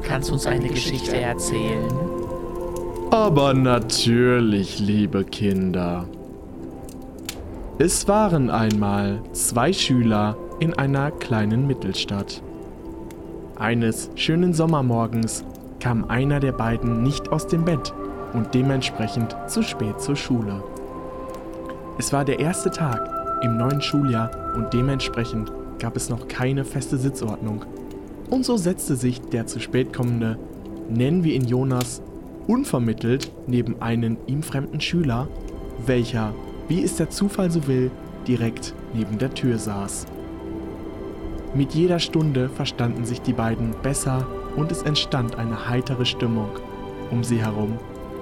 Kannst du uns eine Geschichte erzählen? Aber natürlich, liebe Kinder. Es waren einmal zwei Schüler in einer kleinen Mittelstadt. Eines schönen Sommermorgens kam einer der beiden nicht aus dem Bett und dementsprechend zu spät zur Schule. Es war der erste Tag im neuen Schuljahr und dementsprechend gab es noch keine feste Sitzordnung. Und so setzte sich der zu spät kommende, nennen wir ihn Jonas, unvermittelt neben einen ihm fremden Schüler, welcher, wie es der Zufall so will, direkt neben der Tür saß. Mit jeder Stunde verstanden sich die beiden besser und es entstand eine heitere Stimmung um sie herum,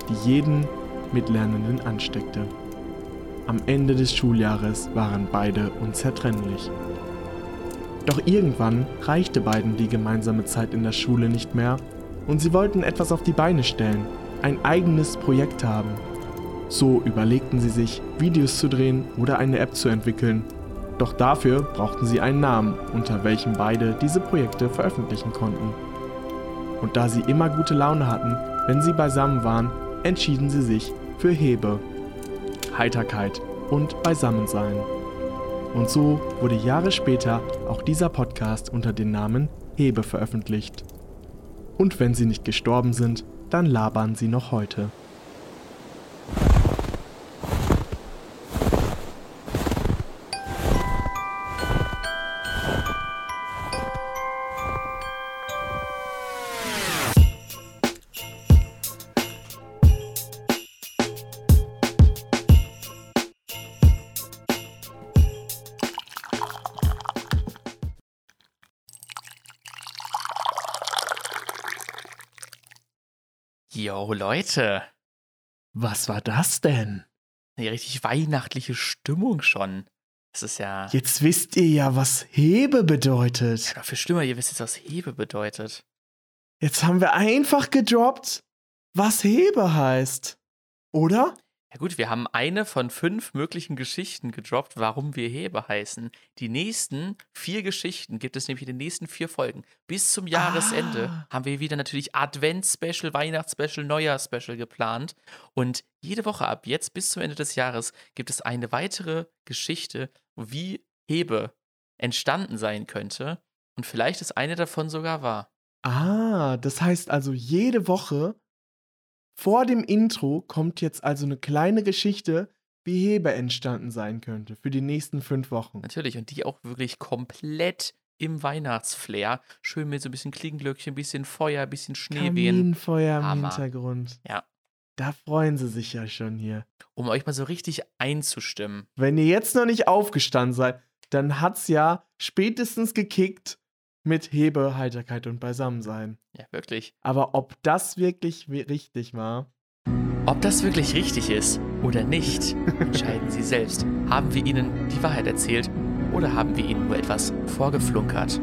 die jeden Mitlernenden ansteckte. Am Ende des Schuljahres waren beide unzertrennlich. Doch irgendwann reichte beiden die gemeinsame Zeit in der Schule nicht mehr und sie wollten etwas auf die Beine stellen, ein eigenes Projekt haben. So überlegten sie sich, Videos zu drehen oder eine App zu entwickeln. Doch dafür brauchten sie einen Namen, unter welchem beide diese Projekte veröffentlichen konnten. Und da sie immer gute Laune hatten, wenn sie beisammen waren, entschieden sie sich für Hebe, Heiterkeit und Beisammensein. Und so wurde Jahre später auch dieser Podcast unter dem Namen Hebe veröffentlicht. Und wenn sie nicht gestorben sind, dann labern sie noch heute. Yo, Leute. Was war das denn? Eine richtig weihnachtliche Stimmung schon. Das ist ja. Jetzt wisst ihr ja, was Hebe bedeutet. Ja, für Stimme, ihr wisst jetzt, was Hebe bedeutet. Jetzt haben wir einfach gedroppt, was Hebe heißt. Oder? Ja gut, wir haben eine von fünf möglichen Geschichten gedroppt, warum wir Hebe heißen. Die nächsten vier Geschichten gibt es nämlich in den nächsten vier Folgen. Bis zum Jahresende Ah. haben wir wieder natürlich Advents-Special, Weihnachts-Special, Neujahr-Special geplant. Und jede Woche ab jetzt bis zum Ende des Jahres gibt es eine weitere Geschichte, wie Hebe entstanden sein könnte. Und vielleicht ist eine davon sogar wahr. Ah, das heißt also, jede Woche vor dem Intro kommt jetzt also eine kleine Geschichte, wie Hebe entstanden sein könnte für die nächsten fünf Wochen. Natürlich. Und die auch wirklich komplett im Weihnachtsflair. Schön mit so ein bisschen Klingenglöckchen, ein bisschen Feuer, ein bisschen Schneewehen. Kaminfeuer im Hammer. Hintergrund. Ja. Da freuen sie sich ja schon hier. Um euch mal so richtig einzustimmen. Wenn ihr jetzt noch nicht aufgestanden seid, dann hat's ja spätestens gekickt mit Hebe, Heiterkeit und Beisammensein. Ja, wirklich. Aber ob das wirklich wi- richtig war? Ob das wirklich richtig ist oder nicht, entscheiden Sie selbst. Haben wir Ihnen die Wahrheit erzählt oder haben wir Ihnen nur etwas vorgeflunkert?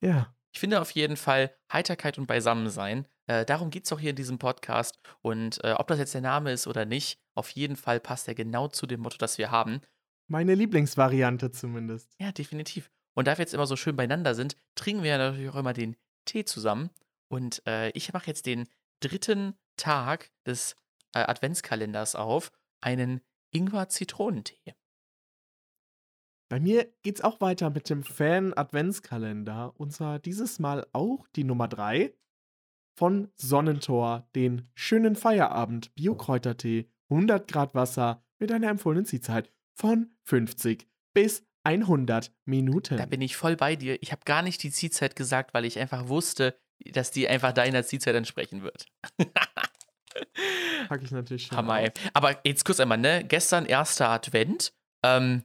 Ja. Ich finde auf jeden Fall Heiterkeit und Beisammensein. Äh, darum geht es auch hier in diesem Podcast. Und äh, ob das jetzt der Name ist oder nicht, auf jeden Fall passt er genau zu dem Motto, das wir haben. Meine Lieblingsvariante zumindest. Ja, definitiv. Und da wir jetzt immer so schön beieinander sind, trinken wir natürlich auch immer den Tee zusammen. Und äh, ich mache jetzt den dritten Tag des äh, Adventskalenders auf, einen Ingwer-Zitronentee. Bei mir geht's auch weiter mit dem Fan-Adventskalender. Und zwar dieses Mal auch die Nummer 3 von Sonnentor, den schönen Feierabend Biokräutertee, 100 Grad Wasser mit einer empfohlenen Ziehzeit von 50 bis 100 Minuten. Da bin ich voll bei dir. Ich habe gar nicht die Ziehzeit gesagt, weil ich einfach wusste, dass die einfach deiner Ziehzeit entsprechen wird. Pack ich natürlich schon. Hammer, ey. Aber jetzt kurz einmal, ne? Gestern erster Advent. Ähm,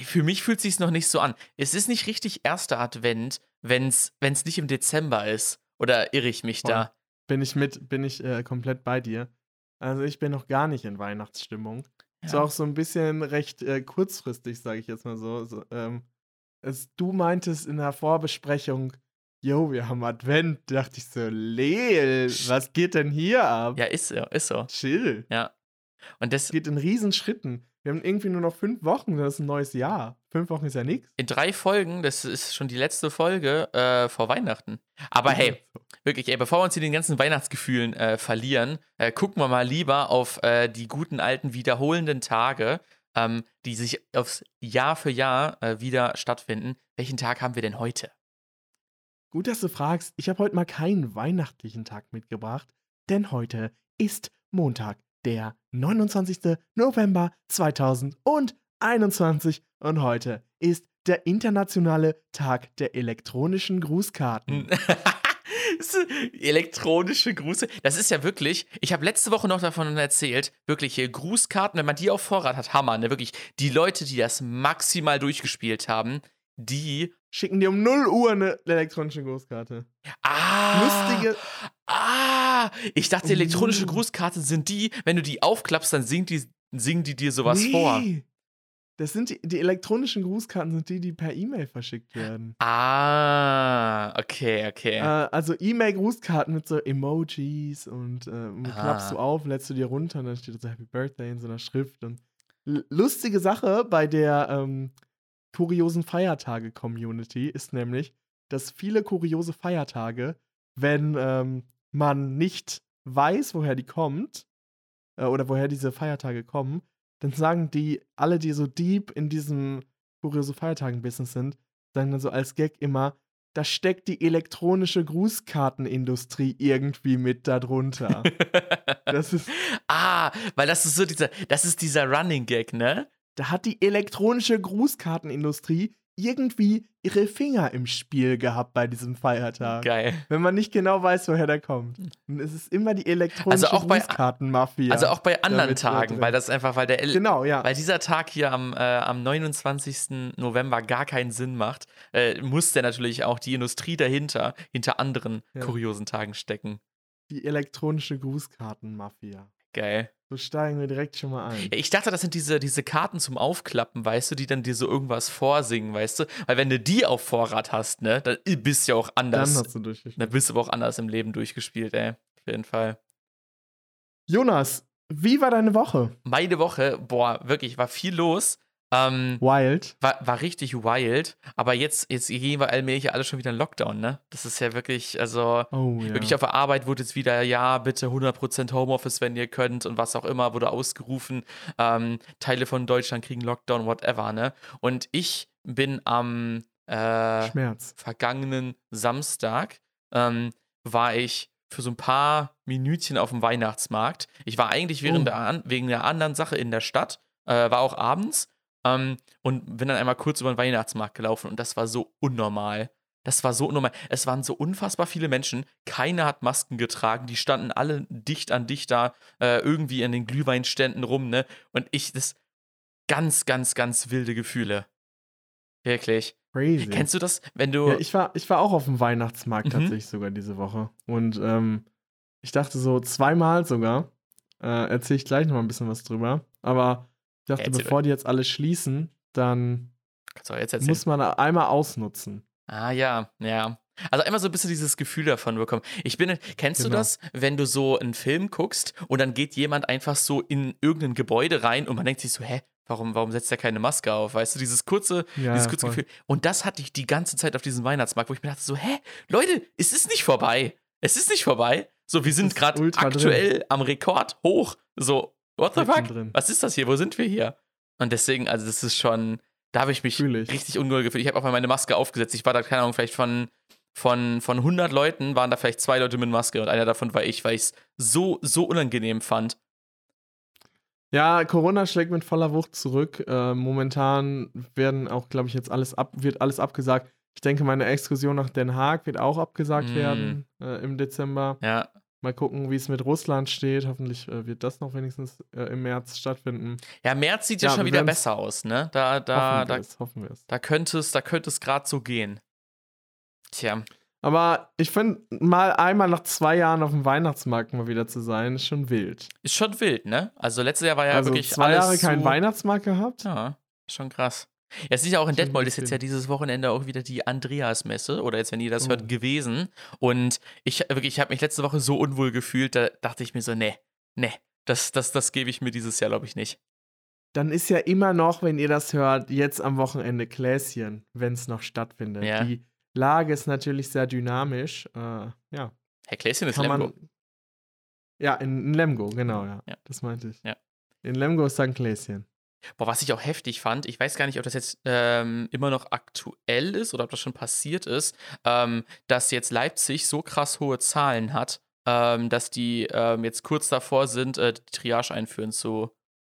für mich fühlt sich noch nicht so an. Es ist nicht richtig erster Advent, wenn es nicht im Dezember ist. Oder irre ich mich Voll. da? Bin ich mit, bin ich äh, komplett bei dir. Also ich bin noch gar nicht in Weihnachtsstimmung. Ist Ja. auch so ein bisschen recht äh, kurzfristig, sage ich jetzt mal so. so ähm, als du meintest in der Vorbesprechung, yo, wir haben Advent, dachte ich so, Leel, was geht denn hier ab? Ja, ist so, ist so. Chill. Ja. Und das geht in Riesenschritten. Wir haben irgendwie nur noch fünf Wochen, das ist ein neues Jahr. Fünf Wochen ist ja nichts. in drei Folgen, das ist schon die letzte Folge äh, vor Weihnachten. Aber hey, Wirklich, ey, bevor wir uns hier den ganzen Weihnachtsgefühlen äh, verlieren, äh, gucken wir mal lieber auf äh, die guten alten wiederholenden Tage, ähm, die sich aufs Jahr für Jahr äh, wieder stattfinden. Welchen Tag haben wir denn heute? Gut, dass du fragst. Ich habe heute mal keinen weihnachtlichen Tag mitgebracht, denn heute ist Montag, der 29. November 2021 und heute ist der internationale Tag der elektronischen Grußkarten. Elektronische Grüße. Das ist ja wirklich, ich habe letzte Woche noch davon erzählt, wirklich hier Grußkarten, wenn man die auf Vorrat hat, Hammer, ne? Wirklich, die Leute, die das maximal durchgespielt haben, die Schicken dir um 0 Uhr eine elektronische Grußkarte. Ah. Lustige. Ah. Ich dachte, elektronische Uh. Grußkarten sind die, wenn du die aufklappst, dann singen die, singen die dir sowas vor. Das sind die, die elektronischen Grußkarten sind die, die per E-Mail verschickt werden. Ah, okay, okay. Äh, also E-Mail-Grußkarten mit so Emojis und äh, klappst du Ah. auf, lädst du dir runter und dann steht so Happy Birthday in so einer Schrift. Und lustige Sache bei der ähm, kuriosen Feiertage-Community ist nämlich, dass viele kuriose Feiertage, wenn ähm, man nicht weiß, woher die kommt, äh, oder woher diese Feiertage kommen, dann sagen die, alle, die so deep in diesem kuriose Feiertagen-Business sind, sagen dann so als Gag immer, da steckt die elektronische Grußkartenindustrie irgendwie mit darunter. das ist, ah, weil das ist so dieser, das ist dieser Running Gag, ne? Da hat die elektronische Grußkartenindustrie irgendwie ihre Finger im Spiel gehabt bei diesem Feiertag. Geil. Wenn man nicht genau weiß, woher der kommt. Und es ist immer die elektronische Also Grußkartenmafia. Also auch bei anderen Tagen, weil das einfach, weil der El Genau, ja. Weil dieser Tag hier am, äh, am 29. November gar keinen Sinn macht, äh, muss der natürlich auch die Industrie dahinter, hinter anderen Ja. kuriosen Tagen stecken. Die elektronische Grußkartenmafia. Geil. So steigen wir direkt schon mal ein. Ich dachte, das sind diese, diese Karten zum Aufklappen, weißt du, die dann dir so irgendwas vorsingen, weißt du? Weil wenn du die auf Vorrat hast, ne, dann bist du ja auch Dann anders. hast du durchgespielt. Dann bist du aber auch anders im Leben durchgespielt, ey. Auf jeden Fall. Jonas, wie war deine Woche? Meine Woche, boah, wirklich, war viel los. Ähm, Wild. war, war richtig wild, aber jetzt, jetzt gehen wir allmählich alle schon wieder in Lockdown, ne? Das ist ja wirklich, also Oh ja. wirklich auf der Arbeit wurde jetzt wieder, ja, bitte 100% Homeoffice, wenn ihr könnt und was auch immer, wurde ausgerufen. Ähm, Teile von Deutschland kriegen Lockdown, whatever, ne? Und ich bin am äh, vergangenen Samstag, ähm, war ich für so ein paar Minütchen auf dem Weihnachtsmarkt. Ich war eigentlich während Oh. der wegen der anderen Sache in der Stadt, äh, war auch abends ähm, und bin dann einmal kurz über den Weihnachtsmarkt gelaufen und das war so unnormal. Das war so unnormal. Es waren so unfassbar viele Menschen. Keiner hat Masken getragen. Die standen alle dicht an dicht da, äh, irgendwie an den Glühweinständen rum, ne? Und ich, das ganz, ganz, ganz wilde Gefühle. Wirklich. Crazy. Kennst du das, wenn du. Ja, ich war, ich war auch auf dem Weihnachtsmarkt Mhm. tatsächlich sogar diese Woche. Und ähm, ich dachte so zweimal sogar, äh, erzähle ich gleich noch mal ein bisschen was drüber. Aber dachte, Erzähl bevor die jetzt alle schließen, dann du muss man einmal ausnutzen. Ah ja, ja. Also einmal so ein bisschen dieses Gefühl davon bekommen. Ich bin, kennst du Genau. das, wenn du so einen Film guckst und dann geht jemand einfach so in irgendein Gebäude rein und man denkt sich so, hä, warum, warum setzt er keine Maske auf? Weißt du, dieses kurze, Ja, dieses kurze voll. Gefühl. Und das hatte ich die ganze Zeit auf diesem Weihnachtsmarkt, wo ich mir dachte so, hä, Leute, es ist nicht vorbei. Es ist nicht vorbei. So, wir sind gerade aktuell am Rekord hoch. So, what the fuck? Mittendrin. Was ist das hier? Wo sind wir hier? Und deswegen, also das ist schon, da habe ich mich Fühl ich. richtig unwohl gefühlt. Ich habe auch mal meine Maske aufgesetzt. Ich war da, keine Ahnung, vielleicht von, von, von 100 Leuten waren da vielleicht zwei Leute mit Maske und einer davon war ich, weil ich es so, so unangenehm fand. Ja, Corona schlägt mit voller Wucht zurück. Äh, momentan werden auch, glaube ich, jetzt alles ab, wird alles abgesagt. Ich denke, meine Exkursion nach Den Haag wird auch abgesagt Mm. werden äh, im Dezember. Ja, Mal gucken, wie es mit Russland steht. Hoffentlich äh, wird das noch wenigstens äh, im März stattfinden. ja März sieht ja, Ja, schon wieder besser aus, ne? Da, da, hoffen da, es, hoffen da könnte es, da könnte es gerade so gehen. Tja, Aber ich finde, mal einmal nach zwei Jahren auf dem Weihnachtsmarkt mal wieder zu sein, ist schon wild. ist schon wild, ne? Also letztes Jahr war ja also wirklich zwei alles Jahre keinen Weihnachtsmarkt gehabt? Ja, schon krass. Ja, es ist ja auch in Detmold, ist jetzt ja dieses Wochenende auch wieder die Andreas-Messe oder jetzt, wenn ihr das Oh. hört, gewesen. Und ich wirklich, ich habe mich letzte Woche so unwohl gefühlt, da dachte ich mir so, nee, nee, das, das, das gebe ich mir dieses Jahr, glaube ich, nicht. Dann ist ja immer noch, wenn ihr das hört, jetzt am Wochenende Kläschen, wenn es noch stattfindet. Ja. Die Lage ist natürlich sehr dynamisch. Äh, ja. Herr Kläschen ist Kann Lemgo. man. Ja, in, in Lemgo, genau, ja. Ja. Das meinte ich. Ja. In Lemgo ist St. Gläschen. Boah, was ich auch heftig fand, ich weiß gar nicht, ob das jetzt ähm, immer noch aktuell ist oder ob das schon passiert ist, ähm, dass jetzt Leipzig so krass hohe Zahlen hat, ähm, dass die ähm, jetzt kurz davor sind, äh, die Triage einführen zu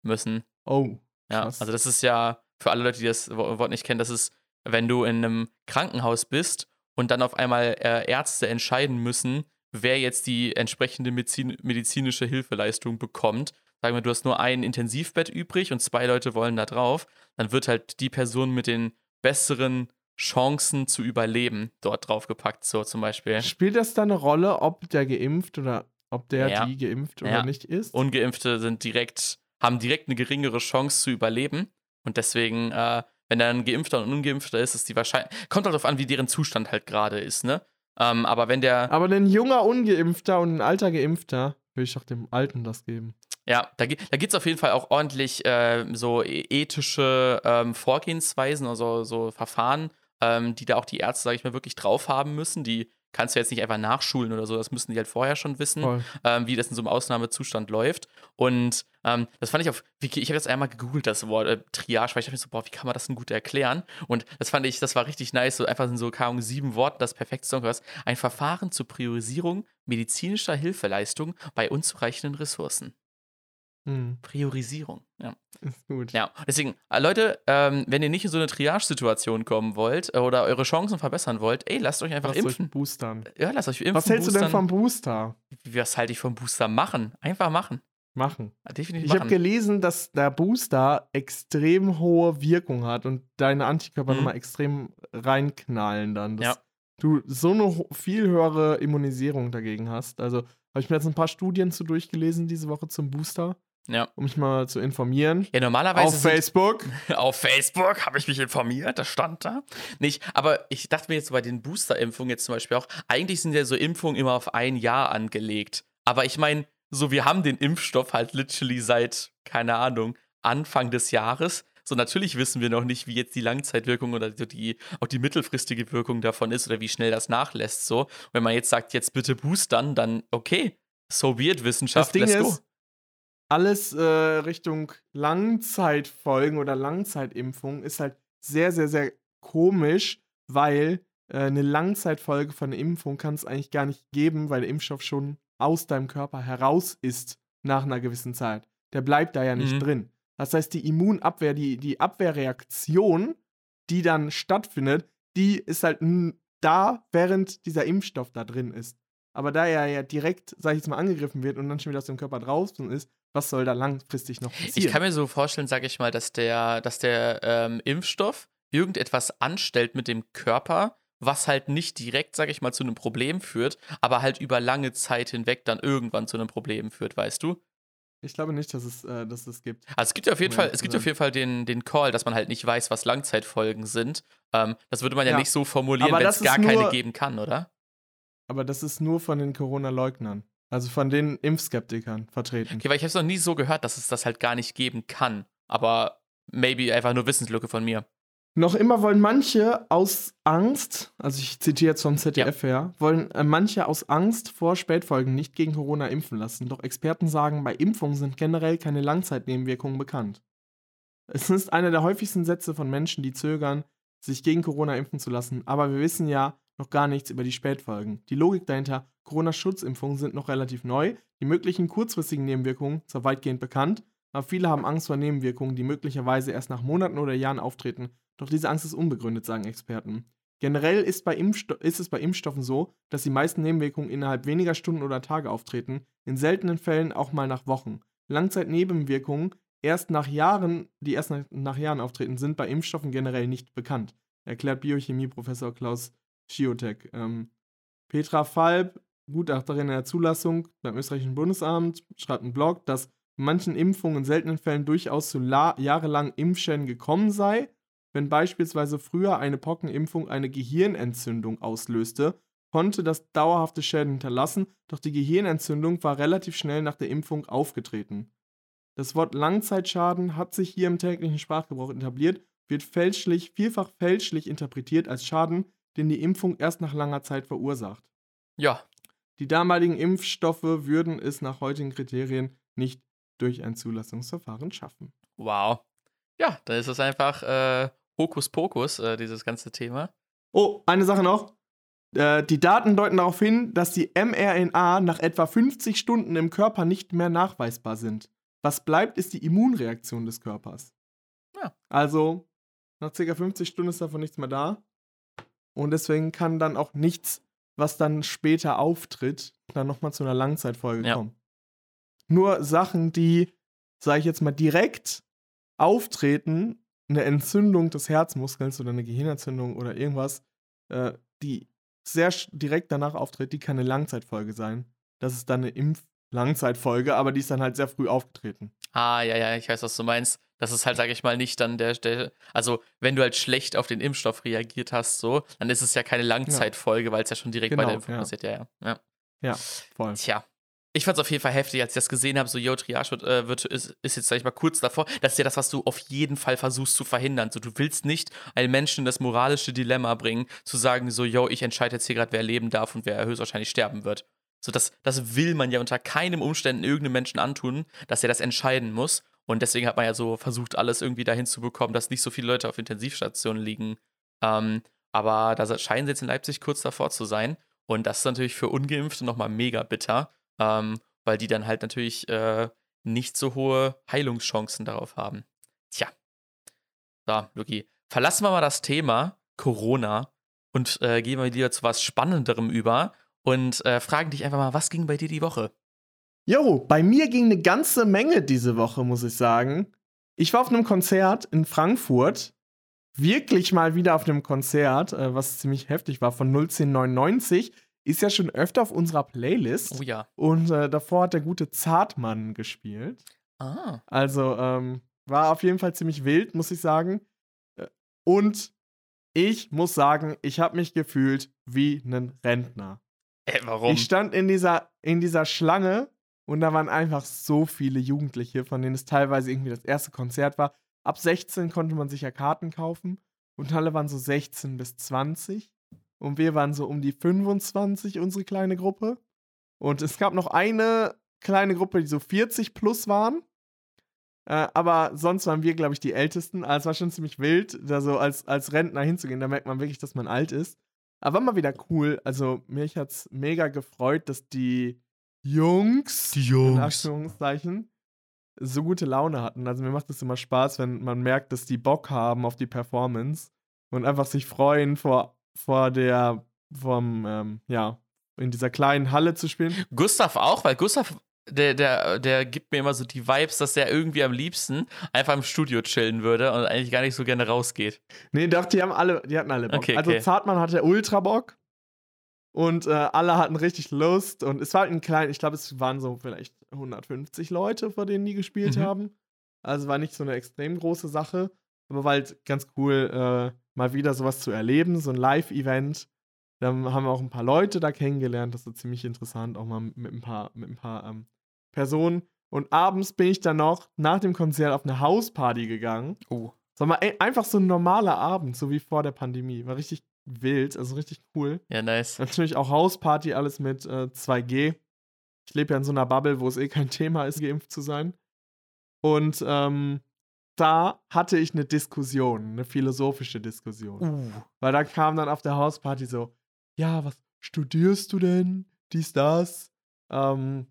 müssen. Oh. Ja, Krass. also das ist ja für alle Leute, die das Wo- Wort nicht kennen, das ist, wenn du in einem Krankenhaus bist und dann auf einmal äh, Ärzte entscheiden müssen, wer jetzt die entsprechende Medizin medizinische Hilfeleistung bekommt. Sagen wir, du hast nur ein Intensivbett übrig und zwei Leute wollen da drauf, dann wird halt die Person mit den besseren Chancen zu überleben dort draufgepackt, so zum Beispiel. Spielt das da eine Rolle, ob der geimpft oder ob der Ja. die geimpft oder Ja. nicht ist? Ungeimpfte sind direkt, haben direkt eine geringere Chance zu überleben. Und deswegen, äh, wenn da ein Geimpfter und ein Ungeimpfter ist, ist die wahrscheinlich. Kommt halt darauf an, wie deren Zustand halt gerade ist, ne? Ähm, aber wenn der. Aber ein junger Ungeimpfter und ein alter Geimpfter, will ich doch dem Alten das geben. Ja, da, da gibt es auf jeden Fall auch ordentlich äh, so e- ethische ähm, Vorgehensweisen, also so Verfahren, ähm, die da auch die Ärzte, sage ich mal, wirklich drauf haben müssen. Die kannst du jetzt nicht einfach nachschulen oder so, das müssen die halt vorher schon wissen. Ähm, wie das in so einem Ausnahmezustand läuft. Und ähm, das fand ich auf Wiki, ich habe jetzt einmal gegoogelt, das Wort äh, Triage, weil ich dachte mir so, boah, wie kann man das denn gut erklären? Und das fand ich, das war richtig nice, so einfach in so, keine Ahnung, sieben Worten das perfekt zusammengefasst. Ein Verfahren zur Priorisierung medizinischer Hilfeleistung bei unzureichenden Ressourcen. Hm, Priorisierung, ja. ist gut. Ja, deswegen, äh, Leute, ähm, wenn ihr nicht in so eine Triage-Situation kommen wollt äh, oder eure Chancen verbessern wollt, ey, lasst euch einfach Lasst euch impfen. boostern. Ja, lasst euch impfen. Was hältst du denn boostern. vom Booster? Was halte ich vom Booster? Machen. Einfach machen. Machen. Definitiv Ich habe gelesen, dass der Booster extrem hohe Wirkung hat und deine Antikörper Mhm. nochmal extrem reinknallen dann. Dass Ja. du so eine viel höhere Immunisierung dagegen hast. Also habe ich mir jetzt ein paar Studien zu durchgelesen diese Woche zum Booster, Ja. um mich mal zu informieren. Ja, normalerweise Auf Facebook. auf Facebook habe ich mich informiert, das stand da. Nicht, aber ich dachte mir jetzt bei den Booster-Impfungen jetzt zum Beispiel auch, eigentlich sind ja so Impfungen immer auf ein Jahr angelegt. Aber ich meine, so wir haben den Impfstoff halt literally seit, keine Ahnung, Anfang des Jahres. So natürlich wissen wir noch nicht, wie jetzt die Langzeitwirkung oder die, auch die mittelfristige Wirkung davon ist oder wie schnell das nachlässt. So, wenn man jetzt sagt, jetzt bitte boostern, dann okay, so be it, Das Wissenschaft, Ding let's go. ist, alles äh, Richtung Langzeitfolgen oder Langzeitimpfung ist halt sehr, sehr, sehr komisch, weil äh, eine Langzeitfolge von einer Impfung kann es eigentlich gar nicht geben, weil der Impfstoff schon aus deinem Körper heraus ist nach einer gewissen Zeit. Der bleibt da ja nicht Mhm. drin. Das heißt, die Immunabwehr, die, die Abwehrreaktion, die dann stattfindet, die ist halt da, während dieser Impfstoff da drin ist. Aber da er ja direkt, sag ich jetzt mal, angegriffen wird und dann schon wieder aus dem Körper draußen ist, was soll da langfristig noch passieren? Ich kann mir so vorstellen, sage ich mal, dass der, dass der ähm, Impfstoff irgendetwas anstellt mit dem Körper, was halt nicht direkt, sage ich mal, zu einem Problem führt, aber halt über lange Zeit hinweg dann irgendwann zu einem Problem führt, weißt du? Ich glaube nicht, dass es, äh, dass es gibt. Also es gibt ja auf jeden Fall, es gibt sein. auf jeden Fall den, den Call, dass man halt nicht weiß, was Langzeitfolgen sind. Ähm, das würde man ja, Ja. nicht so formulieren, wenn es gar keine nur- geben kann, oder? Aber das ist nur von den Corona-Leugnern. Also von den Impfskeptikern vertreten. Okay, weil ich habe es noch nie so gehört, dass es das halt gar nicht geben kann. Aber maybe einfach nur Wissenslücke von mir. Noch immer wollen manche aus Angst, also ich zitiere jetzt vom ZDF her, wollen äh, manche aus Angst vor Spätfolgen nicht gegen Corona impfen lassen. Doch Experten sagen, bei Impfungen sind generell keine Langzeitnebenwirkungen bekannt. Es ist einer der häufigsten Sätze von Menschen, die zögern, sich gegen Corona impfen zu lassen, aber wir wissen ja noch gar nichts über die Spätfolgen. Die Logik dahinter, Corona-Schutzimpfungen sind noch relativ neu, die möglichen kurzfristigen Nebenwirkungen zwar weitgehend bekannt, aber viele haben Angst vor Nebenwirkungen, die möglicherweise erst nach Monaten oder Jahren auftreten. Doch diese Angst ist unbegründet, sagen Experten. Generell ist, ist es bei Impfstoffen so, dass die meisten Nebenwirkungen innerhalb weniger Stunden oder Tage auftreten, in seltenen Fällen auch mal nach Wochen. Langzeitnebenwirkungen erst nach Jahren, die erst nach, nach Jahren auftreten, sind bei Impfstoffen generell nicht bekannt, erklärt Biochemie-Professor Klaus Schiotek. Ähm, Petra Falb, Gutachterin der Zulassung beim österreichischen Bundesamt, schreibt einen Blog, dass manchen Impfungen in seltenen Fällen durchaus zu la- jahrelangen Impfschäden gekommen sei, wenn beispielsweise früher eine Pockenimpfung eine Gehirnentzündung auslöste, konnte das dauerhafte Schäden hinterlassen, doch die Gehirnentzündung war relativ schnell nach der Impfung aufgetreten. Das Wort Langzeitschaden hat sich hier im täglichen Sprachgebrauch etabliert, wird fälschlich, vielfach fälschlich interpretiert als Schaden, den die Impfung erst nach langer Zeit verursacht. Ja, Die damaligen Impfstoffe würden es nach heutigen Kriterien nicht durch ein Zulassungsverfahren schaffen. wow. Ja, dann ist es einfach äh, Hokuspokus, äh, dieses ganze Thema. Oh, eine Sache noch. Äh, die Daten deuten darauf hin, dass die mRNA nach etwa 50 Stunden im Körper nicht mehr nachweisbar sind. Was bleibt, ist die Immunreaktion des Körpers. Ja. Also, nach ca. 50 Stunden ist davon nichts mehr da. Und deswegen kann dann auch nichts, was dann später auftritt, dann nochmal zu einer Langzeitfolge Ja. kommen. Nur Sachen, die, sage ich jetzt mal, direkt auftreten, eine Entzündung des Herzmuskels oder eine Gehirnentzündung oder irgendwas, äh, die sehr direkt danach auftritt, die kann eine Langzeitfolge sein. Das ist dann eine Impf-Langzeitfolge, aber die ist dann halt sehr früh aufgetreten. Ah, ja, ja, ich weiß, was du meinst. Das ist halt, sag ich mal, nicht dann der, der, also wenn du halt schlecht auf den Impfstoff reagiert hast, so, dann ist es ja keine Langzeitfolge, weil es ja schon direkt bei Genau, der Impfung ja. passiert, ja, ja. ja. Ja, voll. Tja. Ich fand's auf jeden Fall heftig, als ich das gesehen habe, so, yo, Triage wird, äh, wird, ist, ist jetzt, sag ich mal, kurz davor. Das ist ja das, was du auf jeden Fall versuchst zu verhindern. So, du willst nicht einen Menschen in das moralische Dilemma bringen, zu sagen, so, yo, ich entscheide jetzt hier gerade, wer leben darf und wer höchstwahrscheinlich sterben wird. So, das, das will man ja unter keinem Umständen irgendeinem Menschen antun, dass er das entscheiden muss. Und deswegen hat man ja so versucht, alles irgendwie dahin zu bekommen, dass nicht so viele Leute auf Intensivstationen liegen. Ähm, aber da scheinen sie jetzt in Leipzig kurz davor zu sein. Und das ist natürlich für Ungeimpfte nochmal mega bitter, ähm, weil die dann halt natürlich äh, nicht so hohe Heilungschancen darauf haben. Tja. So, Luki, verlassen wir mal das Thema Corona und äh, gehen wir lieber zu was Spannenderem über und äh, fragen dich einfach mal, was ging bei dir die Woche? Jo, bei mir ging eine ganze Menge diese Woche, muss ich sagen. Ich war auf einem Konzert in Frankfurt. Wirklich mal wieder auf einem Konzert, äh, was ziemlich heftig war, von 1999. Ist ja schon öfter auf unserer Playlist. Oh ja. Und äh, davor hat der gute Zartmann gespielt. Ah. Also ähm, war auf jeden Fall ziemlich wild, muss ich sagen. Äh, Und ich muss sagen, ich habe mich gefühlt wie ein Rentner. Äh, warum? Ich stand in dieser, in dieser Schlange und da waren einfach so viele Jugendliche, von denen es teilweise irgendwie das erste Konzert war. Ab 16 konnte man sich ja Karten kaufen und alle waren so 16 bis 20. Und wir waren so um die 25, unsere kleine Gruppe. Und es gab noch eine kleine Gruppe, die so 40 plus waren. Äh, aber sonst waren wir, glaube ich, die Ältesten. Also es war schon ziemlich wild, da so als, als Rentner hinzugehen. Da merkt man wirklich, dass man alt ist. Aber war mal wieder cool. Also mich hat's mega gefreut, dass die Jungs, Die in Anführungszeichen, so gute Laune hatten. Also mir macht es immer Spaß, wenn man merkt, dass die Bock haben auf die Performance und einfach sich freuen vor, vor der, vom, ähm, ja, in dieser kleinen Halle zu spielen. Gustav auch, weil Gustav, der, der, der gibt mir immer so die Vibes, dass er irgendwie am liebsten einfach im Studio chillen würde und eigentlich gar nicht so gerne rausgeht. Nee, doch, die haben alle, die hatten alle Bock. Okay, Also okay. Zartmann hatte ultra Bock. Und äh, alle hatten richtig Lust. Und es war halt ein klein, ich glaube, es waren so vielleicht 150 Leute, vor denen die gespielt Mhm. haben. Also war nicht so eine extrem große Sache. Aber war halt ganz cool, äh, mal wieder sowas zu erleben, so ein Live-Event. Dann haben wir auch ein paar Leute da kennengelernt. Das ist ziemlich interessant, auch mal mit ein paar, mit ein paar ähm, Personen. Und abends bin ich dann noch nach dem Konzert auf eine Hausparty gegangen. Oh. Sag mal, einfach so ein normaler Abend, so wie vor der Pandemie. War richtig wild, also richtig cool. Ja, nice. Natürlich auch Hausparty, alles mit äh, 2G. Ich lebe ja in so einer Bubble, wo es eh kein Thema ist, geimpft zu sein. Und ähm, da hatte ich eine Diskussion, eine philosophische Diskussion. Uh. Weil da kam dann auf der Hausparty so, ja, was studierst du denn? Dies, das. Ähm,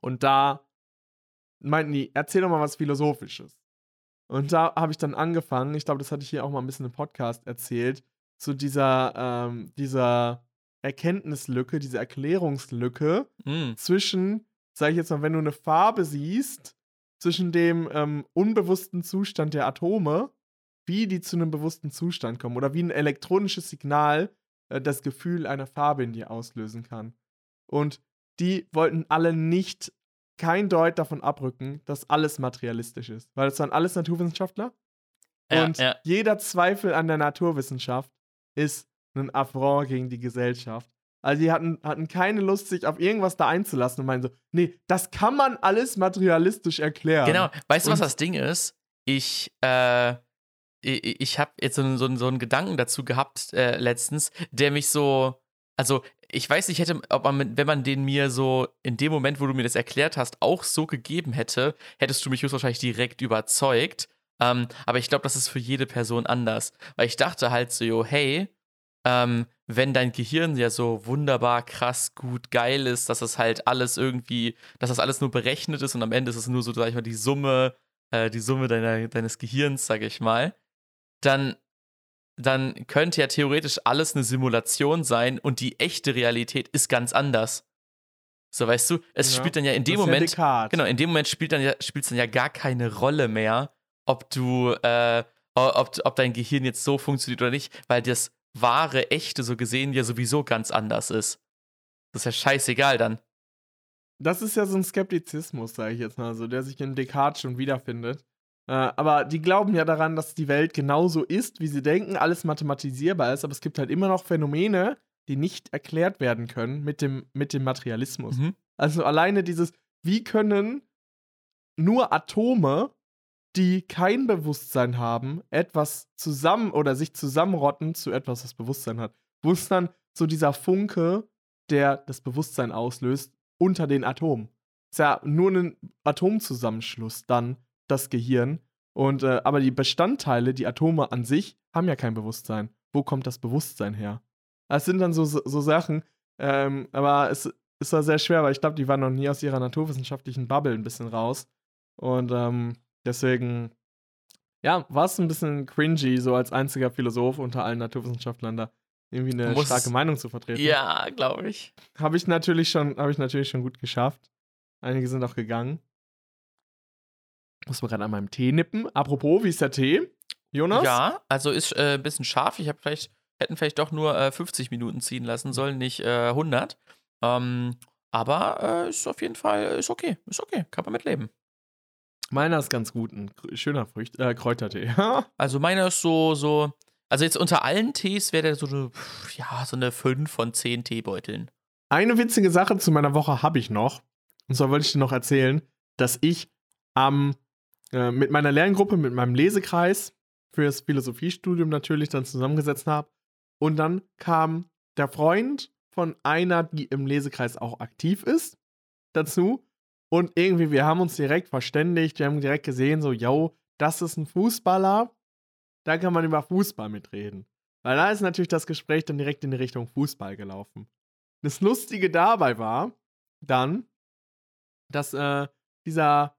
und da meinten die, erzähl doch mal was Philosophisches. Und da habe ich dann angefangen, ich glaube, das hatte ich hier auch mal ein bisschen im Podcast erzählt, zu dieser, ähm, dieser Erkenntnislücke, diese Erklärungslücke Mm. zwischen, sag ich jetzt mal, wenn du eine Farbe siehst, zwischen dem ähm, unbewussten Zustand der Atome, wie die zu einem bewussten Zustand kommen oder wie ein elektronisches Signal äh, das Gefühl einer Farbe in dir auslösen kann. Und die wollten alle nicht kein Deut davon abrücken, dass alles materialistisch ist, weil es waren alles Naturwissenschaftler Ja, und ja. jeder Zweifel an der Naturwissenschaft ist ein Affront gegen die Gesellschaft. Also die hatten, hatten keine Lust, sich auf irgendwas da einzulassen und meinen so, nee, das kann man alles materialistisch erklären. Genau. Weißt du, was das Ding ist? Ich, äh, ich, ich habe jetzt so, so, so einen Gedanken dazu gehabt äh, letztens, der mich so, also ich weiß nicht, hätte, ob man, wenn man den mir so in dem Moment, wo du mir das erklärt hast, auch so gegeben hätte, hättest du mich höchstwahrscheinlich direkt überzeugt. Ähm, aber ich glaube, das ist für jede Person anders. Weil ich dachte halt so, yo, hey, ähm, wenn dein Gehirn ja so wunderbar, krass, gut, geil ist, dass das halt alles irgendwie, dass das alles nur berechnet ist und am Ende ist es nur so, sag ich mal, die Summe, äh, die Summe deiner, deines Gehirns, sag ich mal, dann, dann könnte ja theoretisch alles eine Simulation sein und die echte Realität ist ganz anders. So, weißt du, es ja, spielt dann ja in dem Moment, ja genau, in dem Moment spielt dann ja, spielt es dann ja gar keine Rolle mehr, ob du, äh, ob, ob dein Gehirn jetzt so funktioniert oder nicht, weil das wahre, echte so gesehen ja sowieso ganz anders ist. Das ist ja scheißegal dann. Das ist ja so ein Skeptizismus, sage ich jetzt mal so, der sich in Descartes schon wiederfindet. Äh, aber die glauben ja daran, dass die Welt genauso ist, wie sie denken, alles mathematisierbar ist, aber es gibt halt immer noch Phänomene, die nicht erklärt werden können mit dem, mit dem Materialismus. Mhm. Also alleine dieses, wie können nur Atome die kein Bewusstsein haben, etwas zusammen oder sich zusammenrotten zu etwas, das Bewusstsein hat. Wo ist dann so dieser Funke, der das Bewusstsein auslöst, unter den Atomen? Ist ja nur ein Atomzusammenschluss, dann das Gehirn. Und äh, aber die Bestandteile, die Atome an sich, haben ja kein Bewusstsein. Wo kommt das Bewusstsein her? Das sind dann so, so, Sachen, ähm, aber es ist da sehr schwer, weil ich glaube, die waren noch nie aus ihrer naturwissenschaftlichen Bubble ein bisschen raus. Und ähm, Deswegen, ja, war es ein bisschen cringy, so als einziger Philosoph unter allen Naturwissenschaftlern da irgendwie eine Muss, starke Meinung zu vertreten. Ja, glaube ich. Habe ich natürlich schon, habe ich natürlich schon gut geschafft. Einige sind auch gegangen. Muss man gerade an meinem Tee nippen. Apropos, wie ist der Tee? Jonas? Ja, also ist äh, ein bisschen scharf. Ich habe vielleicht, hätten vielleicht doch nur äh, 50 Minuten ziehen lassen sollen, nicht äh, 100. Ähm, aber äh, ist auf jeden Fall, ist okay. Ist okay. Kann man mitleben. Meiner ist ganz gut, ein schöner Frücht, äh, Kräutertee. also meiner ist so, so, also jetzt unter allen Tees wäre der so eine, ja, so eine 5 von 10 Teebeuteln. Eine witzige Sache zu meiner Woche habe ich noch. Und zwar wollte ich dir noch erzählen, dass ich ähm, äh, mit meiner Lerngruppe, mit meinem Lesekreis fürs Philosophiestudium natürlich dann zusammengesetzt habe. Und dann kam der Freund von einer, die im Lesekreis auch aktiv ist, dazu. Und irgendwie, wir haben uns direkt verständigt, wir haben direkt gesehen, so, yo, das ist ein Fußballer, da kann man über Fußball mitreden. Weil da ist natürlich das Gespräch dann direkt in die Richtung Fußball gelaufen. Das Lustige dabei war dann, dass äh, dieser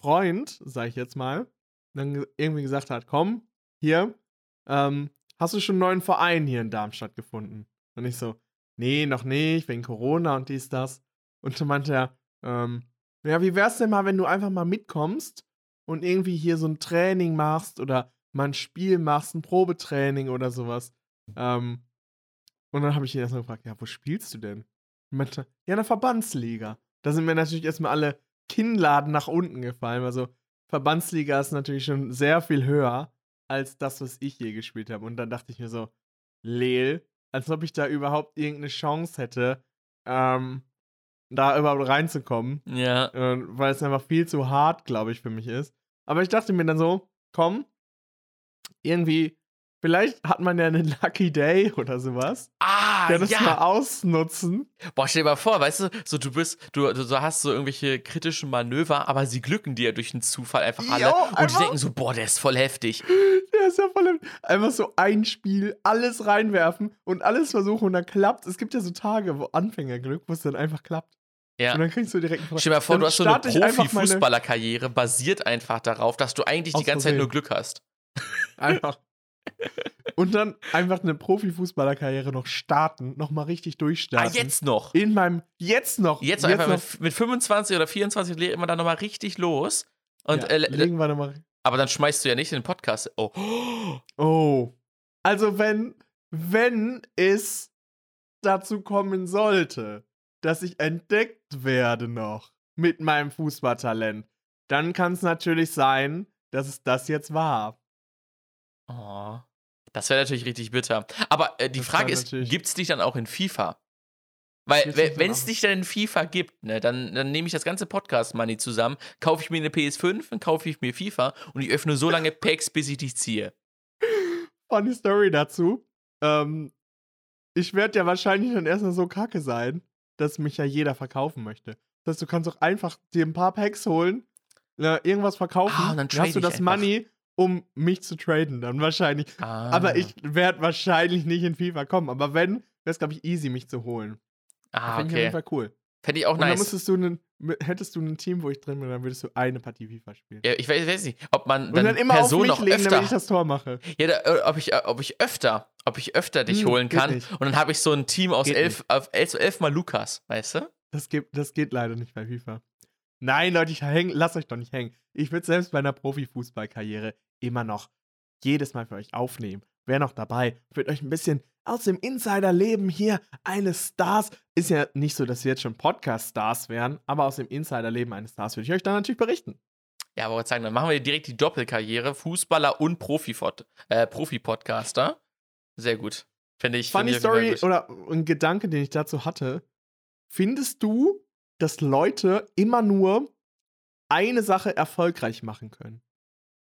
Freund, sag ich jetzt mal, dann irgendwie gesagt hat, komm, hier, ähm, hast du schon einen neuen Verein hier in Darmstadt gefunden? Und ich so, nee, noch nicht, wegen Corona und dies, das. Und dann meinte er, ähm, ja, wie wär's denn mal, wenn du einfach mal mitkommst und irgendwie hier so ein Training machst oder mal ein Spiel machst, ein Probetraining oder sowas. Ähm, und dann habe ich ihn erstmal gefragt, ja, wo spielst du denn? Meinte, ja, in der Verbandsliga. Da sind mir natürlich erstmal alle Kinnladen nach unten gefallen. Also Verbandsliga ist natürlich schon sehr viel höher als das, was ich je gespielt habe. Und dann dachte ich mir so, Leel, als ob ich da überhaupt irgendeine Chance hätte, ähm, da überhaupt reinzukommen. Ja. Äh, weil es einfach viel zu hart, glaube ich, für mich ist. Aber ich dachte mir dann so, komm, irgendwie, vielleicht hat man ja einen Lucky Day oder sowas. Ah, ja. das ja. mal ausnutzen. Boah, stell dir mal vor, weißt du, so du bist, du, du hast so irgendwelche kritischen Manöver, aber sie glücken dir durch den Zufall einfach alle. Jo, und die denken so, boah, der ist voll heftig. Der ist ja voll heftig. Einfach so ein Spiel, alles reinwerfen und alles versuchen und dann klappt. Es gibt ja so Tage, wo Anfängerglück, wo es dann einfach klappt. Ja. Und dann kriegst du direkt einen Stell dir mal vor, du hast so eine Profi-Fußballerkarriere, basiert einfach darauf, dass du eigentlich die ganze Zeit nur Glück hast. Einfach. Und dann einfach eine Profifußballerkarriere noch starten, noch mal richtig durchstarten. Ah, jetzt noch. In meinem jetzt noch. Jetzt, jetzt einfach noch. Mit, mit 25 oder 24 legen wir dann noch mal richtig los. Und ja, äh, legen wir noch mal. Aber dann schmeißt du ja nicht in den Podcast. Oh. Oh. Also wenn wenn es dazu kommen sollte, dass ich entdeckt werde noch mit meinem Fußballtalent, dann kann es natürlich sein, dass es das jetzt war. Oh, das wäre natürlich richtig bitter. Aber äh, die das Frage ist, gibt es dich dann auch in FIFA? Weil, wenn es dich dann in FIFA gibt, ne, dann, dann nehme ich das ganze Podcast-Money zusammen, kaufe ich mir eine PS5, dann kaufe ich mir FIFA und ich öffne so lange Packs, bis ich dich ziehe. funny Story dazu. Ähm, ich werde ja wahrscheinlich dann erstmal so kacke sein, dass mich ja jeder verkaufen möchte. Das heißt, du kannst auch einfach dir ein paar Packs holen, äh, irgendwas verkaufen, Ah, dann dann hast du das ich einfach. Money, um mich zu traden, dann wahrscheinlich. Ah. Aber ich werde wahrscheinlich nicht in FIFA kommen. Aber wenn, wäre es, glaube ich, easy, mich zu holen. Ah, Finde ich auf jeden okay. Fall cool. Fände ich auch Und dann nice. müsstest du einen, hättest du ein Team, wo ich drin bin, dann würdest du eine Partie FIFA spielen. Ja, ich weiß, weiß nicht, ob man Und dann, dann immer Personen auf noch mich legen, damit ich öfter, das Tor mache. ja, da, äh, ob ich, äh, ob ich öfter, ob ich öfter dich Hm, holen kann nicht. und dann habe ich so ein Team aus Geht elf, auf elf, elf mal Lukas, weißt du? Das geht, das geht leider nicht bei FIFA. Nein, Leute, ich häng, lasst euch doch nicht hängen. Ich würde selbst bei einer Profifußballkarriere immer noch jedes Mal für euch aufnehmen. Wer noch dabei? Wird euch ein bisschen aus dem Insiderleben hier eines Stars. Ist ja nicht so, dass wir jetzt schon Podcast-Stars wären, aber aus dem Insiderleben eines Stars würde ich euch dann natürlich berichten. Ja, aber ich sagen, dann machen wir direkt die Doppelkarriere, Fußballer und äh, Profi-Podcaster. Sehr gut. Finde ich. Funny ich jeden Story gut. oder ein Gedanke, den ich dazu hatte. Findest du, dass Leute immer nur eine Sache erfolgreich machen können?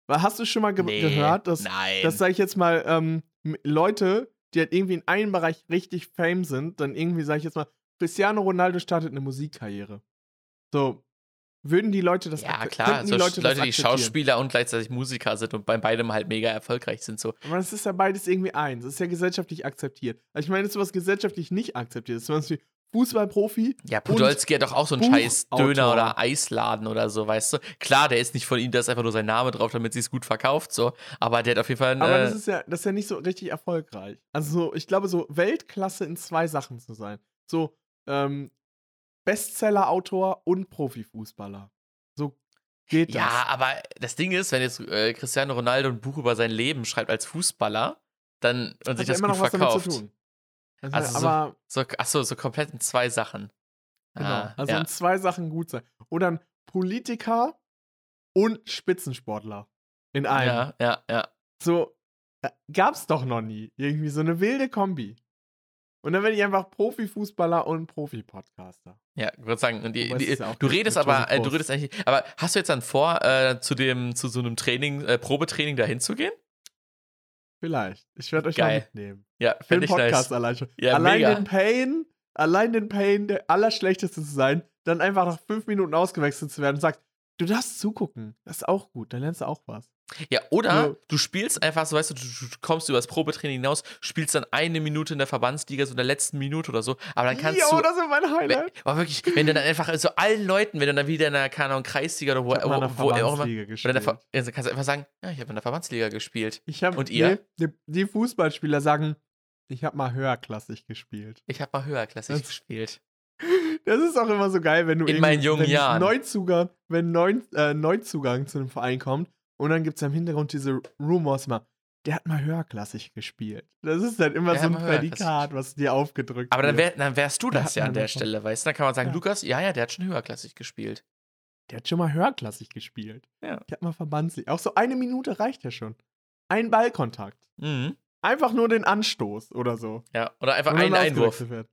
Weil hast du schon mal ge Nee, gehört, dass, nein. dass sag ich jetzt mal, ähm, Leute, die halt irgendwie in einem Bereich richtig fame sind, dann irgendwie, sag ich jetzt mal, Cristiano Ronaldo startet eine Musikkarriere. So, würden die Leute das ja, klar. könnten So die Leute, Leute, das die? Schauspieler und gleichzeitig Musiker sind und bei beidem halt mega erfolgreich sind. So. Aber das ist ja beides irgendwie eins. Das ist ja gesellschaftlich akzeptiert. Also ich meine, das ist was gesellschaftlich nicht akzeptiert ist. Zum Beispiel Fußballprofi. Ja, und Podolski hat doch auch so einen scheiß Döner oder Eisladen oder so, weißt du? Klar, der ist nicht von ihm, da ist einfach nur sein Name drauf, damit sie es gut verkauft, so. Aber der hat auf jeden Fall. Aber äh, das ist ja, das ist ja nicht so richtig erfolgreich. Also so, ich glaube, so Weltklasse in zwei Sachen zu sein. So, ähm, Bestseller-Autor und Profifußballer. So geht das. ja, aber das Ding ist, wenn jetzt äh, Cristiano Ronaldo ein Buch über sein Leben schreibt als Fußballer, dann und Hat sich das immer gut noch was verkauft. damit zu tun. Also, Also so- aber So, achso, so komplett in zwei Sachen. genau, Ah, also ja. in zwei Sachen gut sein. Oder ein Politiker und Spitzensportler in einem. ja, ja, ja. So, äh, gab's doch noch nie. Irgendwie so eine wilde Kombi. Und dann werde ich einfach Profifußballer und Profi-Podcaster. Ja, ich würde sagen, die, die, du redest aber, äh, du redest eigentlich, aber hast du jetzt dann vor, äh, zu dem, zu so einem Training, äh, Probetraining dahin zu gehen? Vielleicht. Ich werde euch mal Geil. mitnehmen. Ja, Für den Podcast nice. allein schon. Ja, allein mega. den Pain, allein den Pain, der Allerschlechteste zu sein, dann einfach nach fünf Minuten ausgewechselt zu werden und sagt, du darfst zugucken. Das ist auch gut, dann lernst du auch was. Ja, oder Ja. du spielst einfach so, weißt du, du, du kommst über das Probetraining hinaus, spielst dann eine Minute in der Verbandsliga, so in der letzten Minute oder so, aber dann kannst Jo, du. das ist mein Highlight. aber wirklich, wenn du dann einfach so allen Leuten, wenn du dann wieder in der, Ahnung, Kreisliga oder wo, Ich der wo, wo auch immer, gespielt. also kannst du einfach sagen, ja, ich habe in der Verbandsliga gespielt. Ich hab, Und ihr? Nee, die, die Fußballspieler sagen, ich habe mal höherklassig gespielt. Ich habe mal höherklassig Das- gespielt. Das ist auch immer so geil, wenn du In meinen jungen Jahren. Neuzugang, wenn Neu, äh, Neuzugang zu einem Verein kommt und dann gibt es im Hintergrund diese Rumors immer, der hat mal höherklassig gespielt. Das ist dann immer Der so hat ein mal Prädikat, was dir aufgedrückt Aber dann, wird. wär, dann wärst du Da das hat ja an der davon. Stelle, weißt du? Dann kann man sagen, Ja. Lukas, ja, ja, der hat schon höherklassig gespielt. Der hat schon mal höherklassig gespielt. Ja. Ich hab mal Verbandsliga. Auch so eine Minute reicht ja schon. Ein Ballkontakt. Mhm. Einfach nur den Anstoß oder so. Ja, oder einfach einen Einwurf. Wird.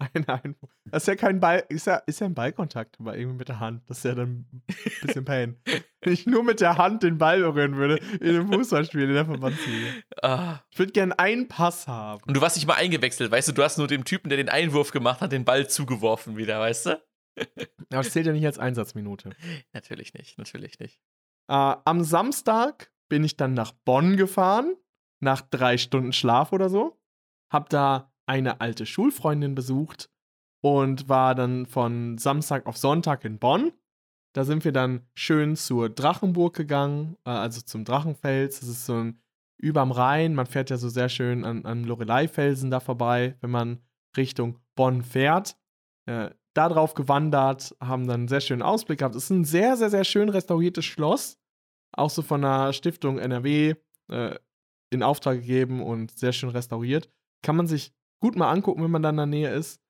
Ein Einwurf. Das ist ja kein Ball, ist ja, ist ja ein Ballkontakt, aber irgendwie mit der Hand. Das ist ja dann ein bisschen Pain. Wenn ich nur mit der Hand den Ball berühren würde in einem Fußballspiel in der Verbandsliga. Ah. Ich würde gerne einen Pass haben. Und du warst nicht mal eingewechselt, weißt du? Du hast nur dem Typen, der den Einwurf gemacht hat, den Ball zugeworfen wieder, weißt du? Aber das zählt ja nicht als Einsatzminute. Natürlich nicht, natürlich nicht. Äh, am Samstag bin ich dann nach Bonn gefahren, nach drei Stunden Schlaf oder so. Hab da eine alte Schulfreundin besucht und war dann von Samstag auf Sonntag in Bonn. Da sind wir dann schön zur Drachenburg gegangen, äh, also zum Drachenfels. Das ist so ein überm Rhein. Man fährt ja so sehr schön an, an Lorelei-Felsen da vorbei, wenn man Richtung Bonn fährt. Äh, da drauf gewandert, haben dann einen sehr schönen Ausblick gehabt. Es ist ein sehr, sehr, sehr schön restauriertes Schloss. Auch so von der Stiftung NRW äh, in Auftrag gegeben und sehr schön restauriert. Kann man sich gut mal angucken, wenn man da in der Nähe ist.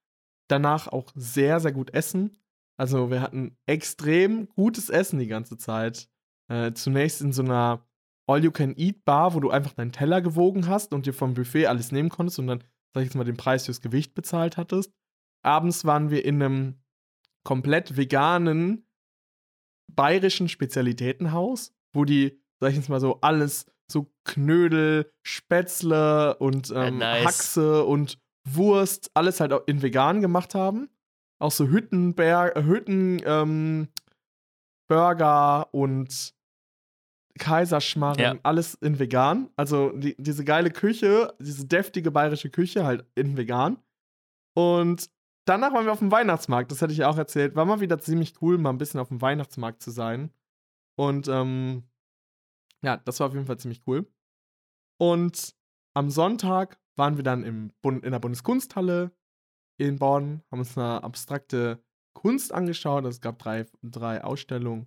Danach auch sehr, sehr gut essen. Also wir hatten extrem gutes Essen die ganze Zeit. Äh, zunächst in so einer All-You-Can-Eat-Bar, wo du einfach deinen Teller gewogen hast und dir vom Buffet alles nehmen konntest und dann, sag ich jetzt mal, den Preis fürs Gewicht bezahlt hattest. Abends waren wir in einem komplett veganen bayerischen Spezialitätenhaus, wo die, sag ich jetzt mal so, alles so Knödel, Spätzle und ähm, nice. Haxe und Wurst, alles halt auch in vegan gemacht haben. Auch so Hüttenberg, Hütten, ähm, Burger und Kaiserschmarren, Ja. alles in vegan. Also die, diese geile Küche, diese deftige bayerische Küche halt in vegan. Und danach waren wir auf dem Weihnachtsmarkt, das hätte ich ja auch erzählt. War mal wieder ziemlich cool, mal ein bisschen auf dem Weihnachtsmarkt zu sein. Und ähm, ja, das war auf jeden Fall ziemlich cool. Und am Sonntag waren wir dann im Bund, in der Bundeskunsthalle in Bonn, haben uns eine abstrakte Kunst angeschaut. Es gab drei, drei Ausstellungen.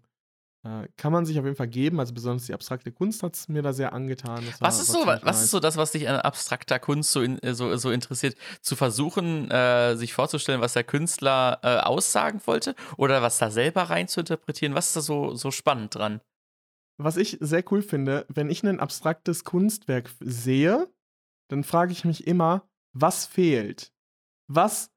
Äh, kann man sich auf jeden Fall geben. Also besonders die abstrakte Kunst hat es mir da sehr angetan. Das Was ist so, was nice. ist so das, was dich an abstrakter Kunst so, in, äh, so, so interessiert? Zu versuchen, äh, sich vorzustellen, was der Künstler äh, aussagen wollte oder was da selber rein zu interpretieren? Was ist da so, so spannend dran? Was ich sehr cool finde, wenn ich ein abstraktes Kunstwerk sehe, dann frage ich mich immer, was fehlt? Was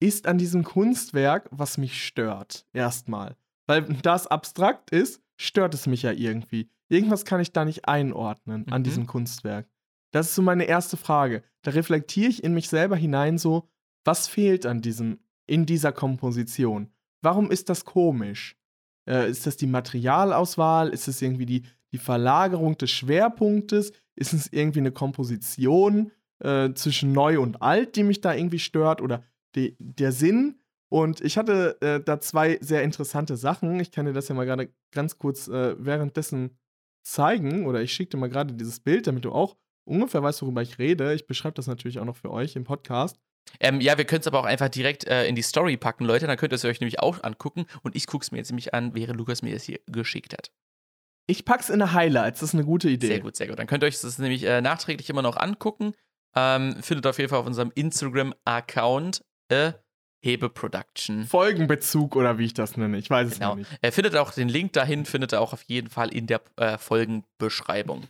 ist an diesem Kunstwerk, was mich stört? Erstmal. Weil da es abstrakt ist, stört es mich ja irgendwie. Irgendwas kann ich da nicht einordnen an Mhm. diesem Kunstwerk. Das ist so meine erste Frage. Da reflektiere ich in mich selber hinein so, was fehlt an diesem, in dieser Komposition? Warum ist das komisch? Äh, ist das die Materialauswahl? Ist es irgendwie die, die Verlagerung des Schwerpunktes? Ist es irgendwie eine Komposition äh, zwischen neu und alt, die mich da irgendwie stört? Oder die, der Sinn? Und ich hatte äh, da zwei sehr interessante Sachen. Ich kann dir das ja mal gerade ganz kurz äh, währenddessen zeigen. Oder ich schicke dir mal gerade dieses Bild, damit du auch ungefähr weißt, worüber ich rede. Ich beschreibe das natürlich auch noch für euch im Podcast. Ähm, ja, wir können es aber auch einfach direkt äh, in die Story packen, Leute. Dann könnt ihr es euch nämlich auch angucken. Und ich gucke es mir jetzt nämlich an, während Lukas mir das hier geschickt hat. Ich pack's in eine Highlights, das ist eine gute Idee. Sehr gut, sehr gut. Dann könnt ihr euch das nämlich äh, nachträglich immer noch angucken. Ähm, findet auf jeden Fall auf unserem Instagram-Account äh, Hebe Production. Folgenbezug oder wie ich das nenne. Ich weiß es Genau. noch nicht. Er findet auch den Link dahin, findet er auch auf jeden Fall in der äh, Folgenbeschreibung.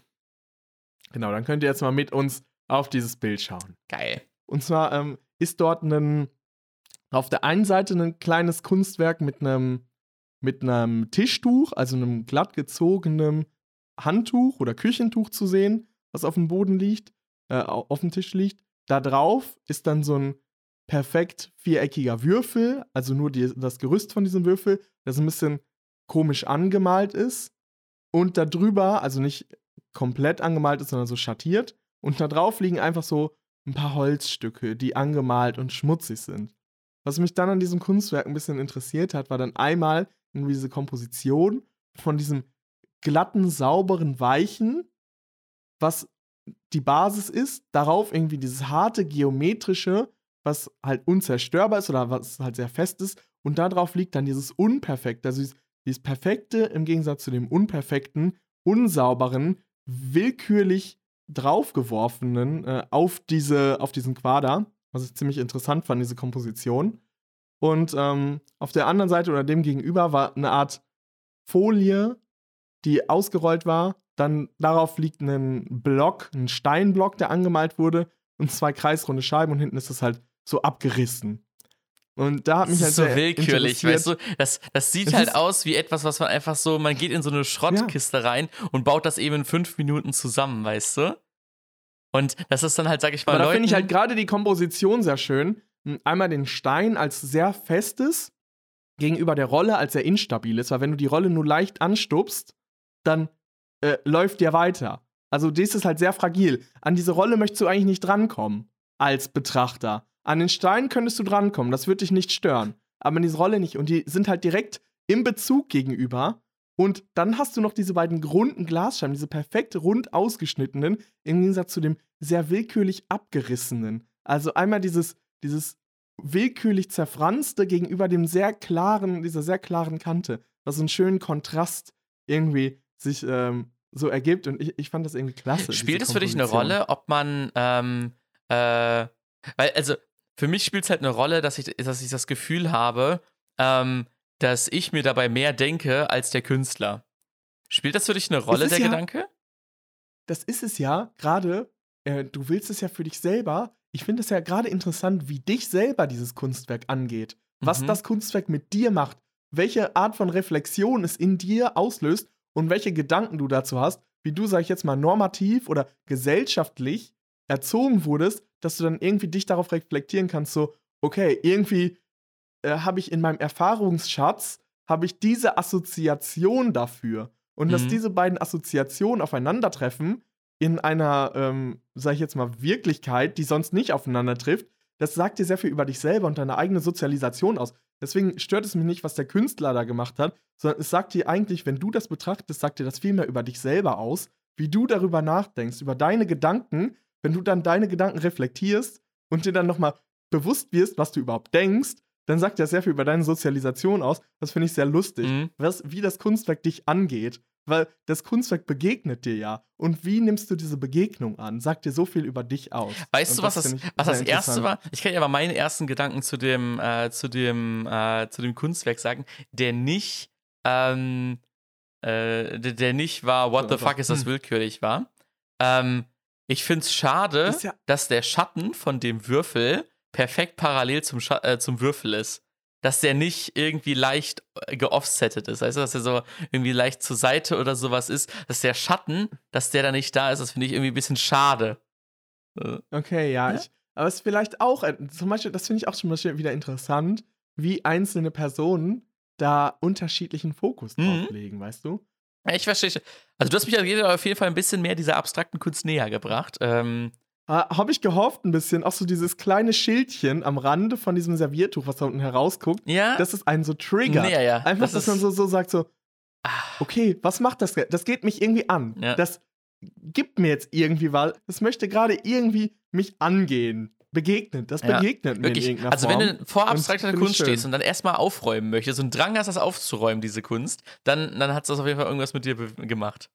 Genau, dann könnt ihr jetzt mal mit uns auf dieses Bild schauen. Geil. Und zwar ähm, ist dort ein, auf der einen Seite ein kleines Kunstwerk mit einem mit einem Tischtuch, also einem glatt gezogenen Handtuch oder Küchentuch zu sehen, was auf dem Boden liegt, äh, au- auf dem Tisch liegt. Da drauf ist dann so ein perfekt viereckiger Würfel, also nur die, das Gerüst von diesem Würfel, das ein bisschen komisch angemalt ist. Und da drüber, also nicht komplett angemalt ist, sondern so schattiert. Und da drauf liegen einfach so ein paar Holzstücke, die angemalt und schmutzig sind. Was mich dann an diesem Kunstwerk ein bisschen interessiert hat, war dann einmal diese Komposition von diesem glatten, sauberen, weichen, was die Basis ist, darauf irgendwie dieses harte, geometrische, was halt unzerstörbar ist oder was halt sehr fest ist, und darauf liegt dann dieses Unperfekte, also dieses, dieses Perfekte im Gegensatz zu dem Unperfekten, Unsauberen, willkürlich draufgeworfenen äh, auf, diese, auf diesen Quader, was ich ziemlich interessant fand, diese Komposition. Und ähm, auf der anderen Seite oder dem gegenüber war eine Art Folie, die ausgerollt war. Dann darauf liegt ein Block, ein Steinblock, der angemalt wurde und zwei kreisrunde Scheiben und hinten ist das halt so abgerissen. Und da hat Das mich halt ist so sehr willkürlich, weißt du? Das, das sieht Es halt aus wie etwas, was man einfach so, man geht in so eine Schrottkiste rein und baut das eben in fünf Minuten zusammen, weißt du? Und das ist dann halt, sag ich mal, Aber da finde ich halt gerade die Komposition sehr schön. Hm, Einmal den Stein als sehr festes gegenüber der Rolle als sehr instabil ist, weil wenn du die Rolle nur leicht anstupst, dann äh, läuft der weiter. Also das ist halt sehr fragil. An diese Rolle möchtest du eigentlich nicht drankommen als Betrachter. An den Stein könntest du drankommen, das wird dich nicht stören. Aber an diese Rolle nicht. Und die sind halt direkt im Bezug gegenüber. Und dann hast du noch diese beiden runden Glasscheiben, diese perfekt rund ausgeschnittenen, im Gegensatz zu dem sehr willkürlich abgerissenen. Also einmal dieses, dieses willkürlich zerfranste gegenüber dem sehr klaren, dieser sehr klaren Kante, was einen schönen Kontrast irgendwie sich ähm, so ergibt. Und ich, ich fand das irgendwie klasse. Spielt es für dich eine. Rolle, ob man, ähm, äh, weil, also, für mich spielt es halt eine Rolle, dass ich, dass ich das Gefühl habe, ähm, dass ich mir dabei mehr denke als der Künstler. Spielt das für dich eine Rolle, der ja- Gedanke? das ist es ja gerade, äh, du willst es ja für dich selber. Ich finde es ja gerade interessant, wie dich selber dieses Kunstwerk angeht. Was Mhm. das Kunstwerk mit dir macht. Welche Art von Reflexion es in dir auslöst und welche Gedanken du dazu hast, wie du, sag ich jetzt mal, normativ oder gesellschaftlich erzogen wurdest, dass du dann irgendwie dich darauf reflektieren kannst, so, okay, irgendwie äh, habe ich in meinem Erfahrungsschatz, habe ich diese Assoziation dafür. Und mhm. dass diese beiden Assoziationen aufeinandertreffen in einer, ähm, sag ich jetzt mal, Wirklichkeit, die sonst nicht aufeinander trifft, das sagt dir sehr viel über dich selber und deine eigene Sozialisation aus. Deswegen stört es mich nicht, was der Künstler da gemacht hat, sondern es sagt dir eigentlich, wenn du das betrachtest, sagt dir das viel mehr über dich selber aus, wie du darüber nachdenkst, über deine Gedanken, wenn du dann deine Gedanken reflektierst und dir dann nochmal bewusst wirst, was du überhaupt denkst, dann sagt das sehr viel über deine Sozialisation aus. Das finde ich sehr lustig, mhm. was, wie das Kunstwerk dich angeht. Weil das Kunstwerk begegnet dir ja. Und wie nimmst du diese Begegnung an? Sagt dir so viel über dich aus. Weißt du, was das, was das erste war? Ich kann dir aber meinen ersten Gedanken zu dem, äh, zu dem, äh, zu dem Kunstwerk sagen, der nicht, ähm, äh, der, der, nicht war, what the fuck ist das hm. willkürlich war. Ähm, ich finde es schade, ja dass der Schatten von dem Würfel perfekt parallel zum, Scha äh, zum Würfel ist. Dass der nicht irgendwie leicht äh, geoffsettet ist. Also, dass er so irgendwie leicht zur Seite oder sowas ist. Dass der Schatten, dass der da nicht da ist, das finde ich irgendwie ein bisschen schade. Äh. Okay, ja. ja? Ich, aber es ist vielleicht auch, zum Beispiel, das finde ich auch zum Beispiel wieder interessant, wie einzelne Personen da unterschiedlichen Fokus mhm. drauf legen, weißt du? Ich verstehe. Also, du hast mich auf jeden Fall ein bisschen mehr dieser abstrakten Kunst näher gebracht. Ähm, Habe ich gehofft ein bisschen. Auch so dieses kleine Schildchen am Rande von diesem Serviertuch, was da unten herausguckt. Ja. Das ist einen so Trigger. Nee, ja, ja. Einfach, das dass man so, so sagt: so, ah. okay, was macht das? Das geht mich irgendwie an. Ja. Das gibt mir jetzt irgendwie was. Das möchte gerade irgendwie mich angehen begegnet. Das ja, begegnet mir wirklich. in irgendeiner Also Form. wenn du vor abstrakter Kunst stehst und dann erstmal aufräumen möchtest und Drang hast, das aufzuräumen, diese Kunst, dann, dann hat das auf jeden Fall irgendwas mit dir gemacht.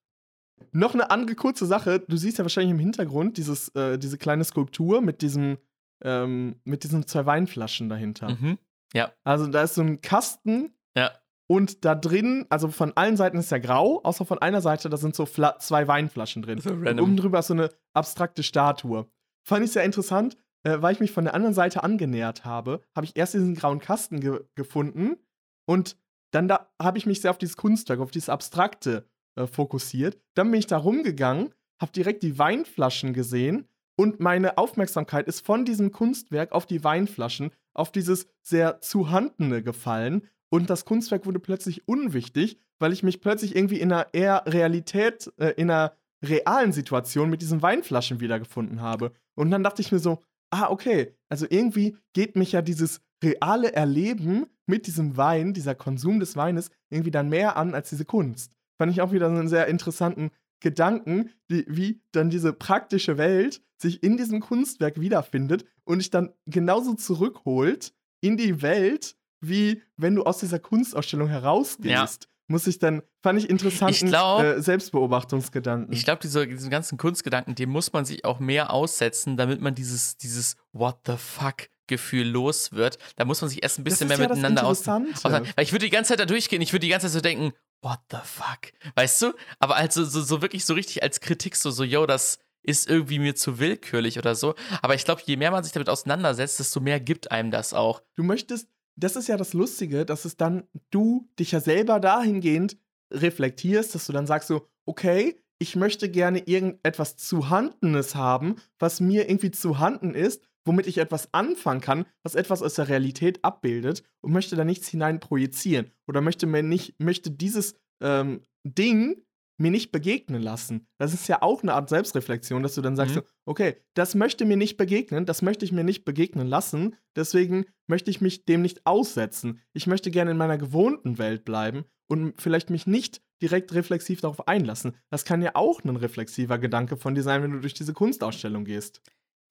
Noch eine andere kurze Sache. Du siehst ja wahrscheinlich im Hintergrund dieses, äh, diese kleine Skulptur mit diesem, ähm, mit diesen zwei Weinflaschen dahinter. Mhm. Ja. Also da ist so ein Kasten. Ja. Und da drin, also von allen Seiten ist ja grau, außer von einer Seite, da sind so Fla zwei Weinflaschen drin. So und oben drüber ist so eine abstrakte Statue. Fand ich sehr interessant, äh, weil ich mich von der anderen Seite angenähert habe, habe ich erst diesen grauen Kasten ge gefunden und dann da habe ich mich sehr auf dieses Kunstwerk, auf dieses Abstrakte äh, fokussiert. Dann bin ich da rumgegangen, habe direkt die Weinflaschen gesehen und meine Aufmerksamkeit ist von diesem Kunstwerk auf die Weinflaschen, auf dieses sehr zuhandene gefallen und das Kunstwerk wurde plötzlich unwichtig, weil ich mich plötzlich irgendwie in einer eher Realität, äh, in einer realen Situation mit diesen Weinflaschen wiedergefunden habe. Und dann dachte ich mir so, ah, okay, also irgendwie geht mich ja dieses reale Erleben mit diesem Wein, dieser Konsum des Weines, irgendwie dann mehr an als diese Kunst. Fand ich auch wieder einen sehr interessanten Gedanken, die, wie dann diese praktische Welt sich in diesem Kunstwerk wiederfindet und dich dann genauso zurückholt in die Welt, wie wenn du aus dieser Kunstausstellung herausgehst. Ja muss ich dann, fand ich interessant, äh, Selbstbeobachtungsgedanken. Ich glaube, diese, diesen ganzen Kunstgedanken, dem muss man sich auch mehr aussetzen, damit man dieses, dieses What the fuck Gefühl los wird. Da muss man sich erst ein bisschen mehr ja miteinander aus. Weil ich würde die ganze Zeit da durchgehen, ich würde die ganze Zeit so denken, what the fuck? Weißt du? Aber also so, so wirklich so richtig als Kritik, so, so, yo, das ist irgendwie mir zu willkürlich oder so. Aber ich glaube, je mehr man sich damit auseinandersetzt, desto mehr gibt einem das auch. Du möchtest, das ist ja das Lustige, dass es dann du dich ja selber dahingehend reflektierst, dass du dann sagst so, okay, ich möchte gerne irgendetwas Zuhandenes haben, was mir irgendwie zuhanden ist, womit ich etwas anfangen kann, was etwas aus der Realität abbildet und möchte da nichts hinein projizieren oder möchte mir nicht, möchte dieses ähm, Ding mir nicht begegnen lassen. Das ist ja auch eine Art Selbstreflexion, dass du dann sagst, mhm. okay, das möchte mir nicht begegnen, das möchte ich mir nicht begegnen lassen, deswegen möchte ich mich dem nicht aussetzen. Ich möchte gerne in meiner gewohnten Welt bleiben und vielleicht mich nicht direkt reflexiv darauf einlassen. Das kann ja auch ein reflexiver Gedanke von dir sein, wenn du durch diese Kunstausstellung gehst.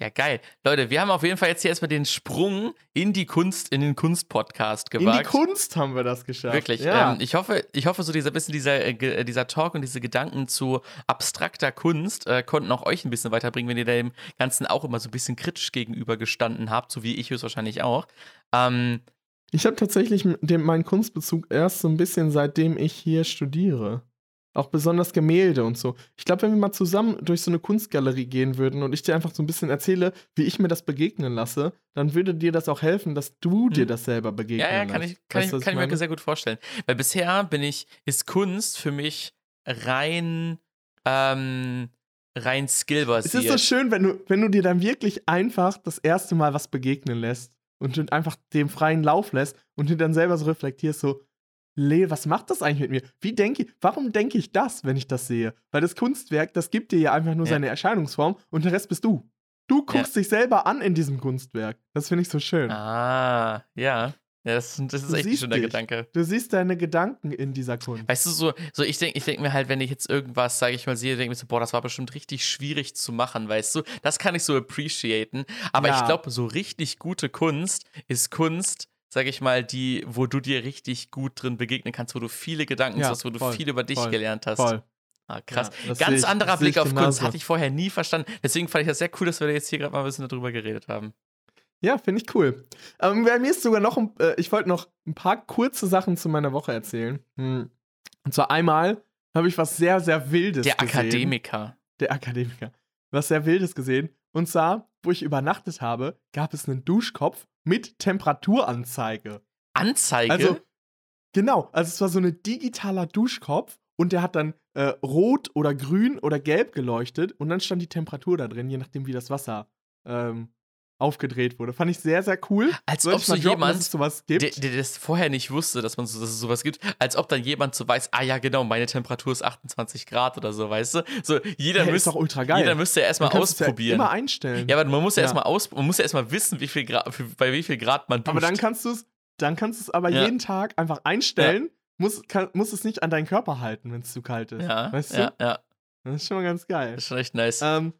Ja, geil. Leute, wir haben auf jeden Fall jetzt hier erstmal den Sprung in die Kunst, in den Kunst-Podcast gewagt. In die Kunst haben wir das geschafft. Wirklich. Ja. Ähm, ich, hoffe, ich hoffe, so dieser bisschen dieser, äh, dieser Talk und diese Gedanken zu abstrakter Kunst äh, konnten auch euch ein bisschen weiterbringen, wenn ihr dem Ganzen auch immer so ein bisschen kritisch gegenübergestanden habt, so wie ich es wahrscheinlich auch. Ähm, ich habe tatsächlich den, meinen Kunstbezug erst so ein bisschen seitdem ich hier studiere. Auch besonders Gemälde und so. Ich glaube, wenn wir mal zusammen durch so eine Kunstgalerie gehen würden und ich dir einfach so ein bisschen erzähle, wie ich mir das begegnen lasse, dann würde dir das auch helfen, dass du dir hm. das selber begegnen Ja, ja, kann ich, kann, weißt, ich, kann ich mir sehr gut vorstellen. Weil bisher bin ich, ist Kunst für mich rein ähm, rein Es skillbasiert. ist so schön, wenn du, wenn du dir dann wirklich einfach das erste Mal was begegnen lässt und einfach dem freien Lauf lässt und du dann selber so reflektierst, so, Le, was macht das eigentlich mit mir? Wie denke ich, warum denke ich das, wenn ich das sehe? Weil das Kunstwerk, das gibt dir ja einfach nur Ja. seine Erscheinungsform und der Rest bist du. Du guckst dich selber an in diesem Kunstwerk. Das finde ich so schön. Ah, ja. Ja, das, das ist Du echt ein schöner dich. Gedanke. Du siehst deine Gedanken in dieser Kunst. Weißt du, so, so ich denke ich denk mir halt, wenn ich jetzt irgendwas, sage ich mal, sehe, denke ich mir so, boah, das war bestimmt richtig schwierig zu machen, weißt du? Das kann ich so appreciaten. Aber Ja. ich glaube, so richtig gute Kunst ist Kunst, sage ich mal, die, wo du dir richtig gut drin begegnen kannst, wo du viele Gedanken Ja, hast, wo du voll, viel über dich voll, gelernt hast. Voll. Ah, krass. Ja, Ganz ich- anderer Blick auf Kunst hatte ich vorher nie verstanden. Deswegen fand ich das sehr cool, dass wir jetzt hier gerade mal ein bisschen darüber geredet haben. Ja, finde ich cool. Ähm, bei mir ist sogar noch, ein- äh, ich wollte noch ein paar kurze Sachen zu meiner Woche erzählen. Hm. Und zwar einmal habe ich was sehr, sehr Wildes Der gesehen. Akademiker. Der Akademiker. Was sehr Wildes gesehen. Und zwar, wo ich übernachtet habe, gab es einen Duschkopf mit Temperaturanzeige. Anzeige? Also, genau, also es war so ein digitaler Duschkopf und der hat dann äh, rot oder grün oder gelb geleuchtet und dann stand die Temperatur da drin, je nachdem, wie das Wasser ähm, aufgedreht wurde. Fand ich sehr, sehr cool. Als Soll ob so droppen, jemand, sowas gibt. der, der das vorher nicht wusste, dass, man so, dass es sowas gibt, als ob dann jemand so weiß, ah ja, genau, meine Temperatur ist 28 Grad oder so, weißt du? So, jeder, Hey, ist müsste, doch ultra geil. jeder müsste ja erstmal ausprobieren. Ja Ja, immer einstellen. aber man muss ja, Ja. erstmal aus, man muss ja erstmal wissen, wie viel Grad, bei wie viel Grad man duscht. aber dann kannst du es, dann kannst du es aber Ja. jeden Tag einfach einstellen. Muss, kann, muss es nicht an deinen Körper halten, wenn es zu kalt ist. ja, weißt du? ja, ja, Das ist schon mal ganz geil. ist schon echt nice. Ähm,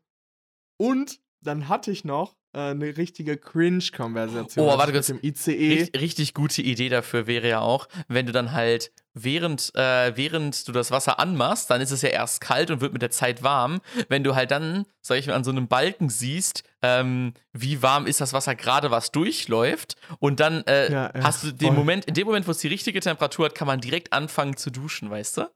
und dann hatte ich noch eine richtige Cringe-Konversation. Oh, warte kurz. Dem ICE. Richt, richtig gute Idee dafür wäre ja auch, wenn du dann halt während, äh, während du das Wasser anmachst, dann ist es ja erst kalt und wird mit der Zeit warm. Wenn du halt dann, sag ich mal, an so einem Balken siehst, ähm, wie warm ist das Wasser gerade, was durchläuft, und dann äh, Ja, ja, hast du den voll. Moment, in dem Moment, wo es die richtige Temperatur hat, kann man direkt anfangen zu duschen, weißt du?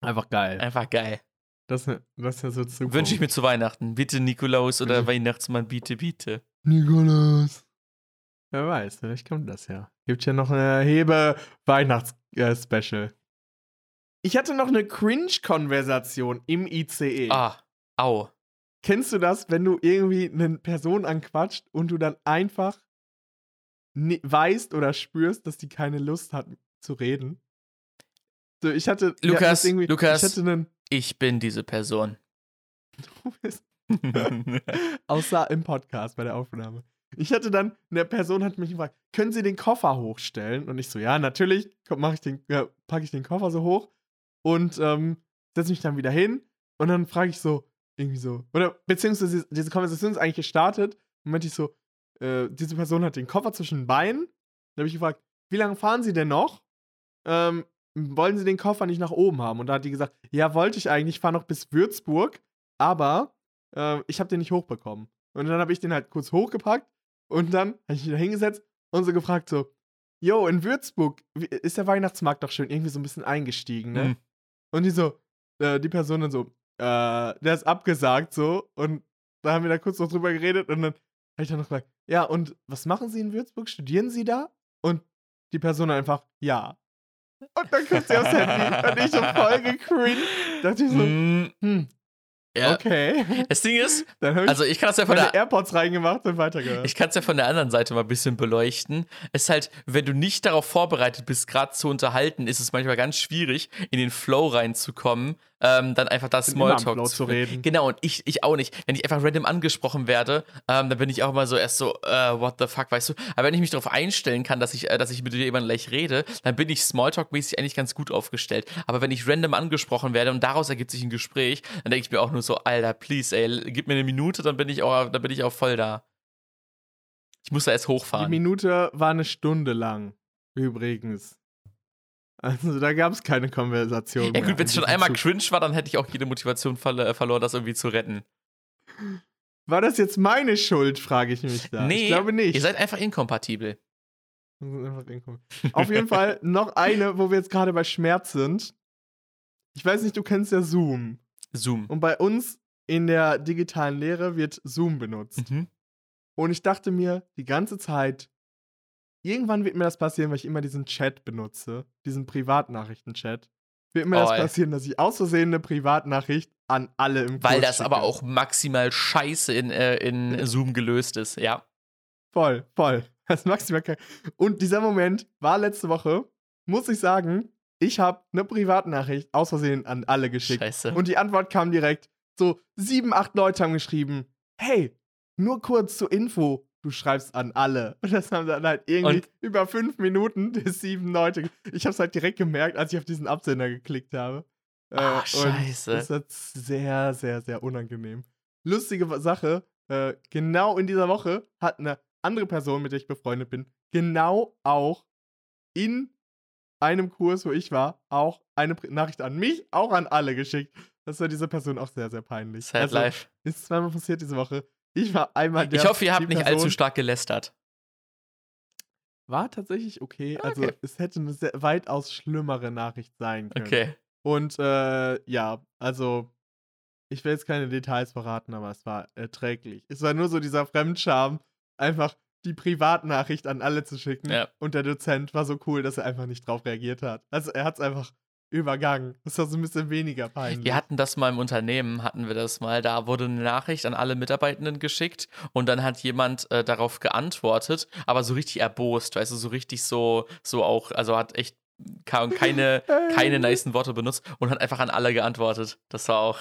Einfach geil. Einfach geil. Das, das ist ja so super. Wünsche ich mir zu Weihnachten. Bitte Nikolaus oder. Weihnachtsmann, bitte, bitte. Nikolaus. Wer weiß, vielleicht kommt das ja. Gibt ja noch eine Hebe-Weihnachts-Special. ich hatte noch eine Cringe-Konversation im ICE. Ah, au. Kennst du das, wenn du irgendwie eine Person anquatscht und du dann einfach weißt oder spürst, dass die keine Lust hat zu reden? So, ich hatte. Lukas, irgendwie, Lukas. Ich hatte einen. Ich bin diese Person. Du bist außer im Podcast bei der Aufnahme. Ich hatte dann, eine Person hat mich gefragt, können Sie den Koffer hochstellen? Und ich so, ja, natürlich, ich den, ja, packe ich den Koffer so hoch und ähm, setze mich dann wieder hin und dann frage ich so, irgendwie so, oder beziehungsweise diese Konversation ist eigentlich gestartet und meinte ich so, äh, diese Person hat den Koffer zwischen den Beinen. Da habe ich gefragt, wie lange fahren Sie denn noch? Ähm, wollen Sie den Koffer nicht nach oben haben? Und da hat die gesagt, ja, wollte ich eigentlich, ich fahre noch bis Würzburg, aber äh, ich habe den nicht hochbekommen. Und dann habe ich den halt kurz hochgepackt und dann habe ich mich da hingesetzt und so gefragt so, yo, in Würzburg ist der Weihnachtsmarkt doch schön irgendwie so ein bisschen eingestiegen, ne? Mhm. Und die so, äh, die Person dann so, äh, der ist abgesagt so und da haben wir da kurz noch drüber geredet und dann habe ich dann noch gefragt, ja, und was machen Sie in Würzburg? Studieren Sie da? Und die Person einfach, ja. Und dann guckt sie aufs Handy und ich so voll gecringed. Dachte ich so, Mm, hm, ja. okay. Das Ding ist, Dann ich also ich kann das ja von der AirPods reingemacht und weitergehört. Ich kann es ja von der anderen Seite mal ein bisschen beleuchten. Es ist halt, wenn du nicht darauf vorbereitet bist, gerade zu unterhalten, ist es manchmal ganz schwierig, in den Flow reinzukommen, ähm, dann einfach das immer Smalltalk zu reden. Genau, und ich, ich auch nicht. Wenn ich einfach random angesprochen werde, ähm, dann bin ich auch mal so erst so, äh, what the fuck, weißt du? Aber wenn ich mich darauf einstellen kann, dass ich, äh, dass ich mit jemandem gleich rede, dann bin ich Smalltalk-mäßig eigentlich ganz gut aufgestellt. Aber wenn ich random angesprochen werde und daraus ergibt sich ein Gespräch, dann denke ich mir auch nur so, Alter, please, ey, gib mir eine Minute, dann bin ich auch, dann bin ich auch voll da. Ich muss da erst Die hochfahren. Minute war eine Stunde lang. Übrigens. Also da gab es keine Konversation. Ja gut, wenn es schon einmal Zug. cringe war, dann hätte ich auch jede Motivation verlo- äh, verloren, das irgendwie zu retten. War das jetzt meine Schuld, frage ich mich da. nee, ich glaube nicht. ihr seid einfach inkompatibel. Einfach inkom- Auf jeden Fall noch eine, wo wir jetzt gerade bei Schmerz sind. Ich weiß nicht, du kennst ja Zoom. Zoom. Und bei uns in der digitalen Lehre wird Zoom benutzt. Mhm. Und ich dachte mir die ganze Zeit, irgendwann wird mir das passieren, weil ich immer diesen Chat benutze, diesen Privatnachrichten-Chat. wird mir das Oh, ey. passieren, dass ich aus Versehen eine Privatnachricht an alle im Kurs Weil das schicke. aber auch maximal scheiße in, äh, in Zoom gelöst ist, ja. Voll, voll. Das ist maximal kein. Und dieser Moment war letzte Woche, muss ich sagen, ich habe eine Privatnachricht aus Versehen an alle geschickt. Scheiße. Und die Antwort kam direkt. So sieben, acht Leute haben geschrieben, hey, nur kurz zur Info, du schreibst an alle. Und das haben dann halt irgendwie Und- über fünf Minuten die sieben Leute. Ich habe es halt direkt gemerkt, als ich auf diesen Absender geklickt habe. Äh, Ah, scheiße. Das ist sehr, sehr, sehr unangenehm. Lustige Sache, äh, genau in dieser Woche hat eine andere Person, mit der ich befreundet bin, genau auch in einem Kurs, wo ich war, auch eine Nachricht an mich, auch an alle geschickt. Das war dieser Person auch sehr, sehr peinlich. Sad also, life. Ist zweimal passiert diese Woche. Ich war einmal der. Ich hoffe, ihr habt nicht allzu stark gelästert. War tatsächlich okay. Also, Okay. es hätte eine sehr, weitaus schlimmere Nachricht sein können. Okay. Und äh, ja, also ich will jetzt keine Details verraten, aber es war erträglich. Es war nur so dieser Fremdscham, einfach die Privatnachricht an alle zu schicken. Ja. Und der Dozent war so cool, dass er einfach nicht drauf reagiert hat. Also er hat es einfach übergangen. Das war so ein bisschen weniger peinlich. Wir hatten das mal im Unternehmen, hatten wir das mal. Da wurde eine Nachricht an alle Mitarbeitenden geschickt und dann hat jemand äh, darauf geantwortet, aber so richtig erbost, weißt du, so richtig so, so auch, also hat echt keine, keine nicen Worte benutzt und hat einfach an alle geantwortet. Das war auch,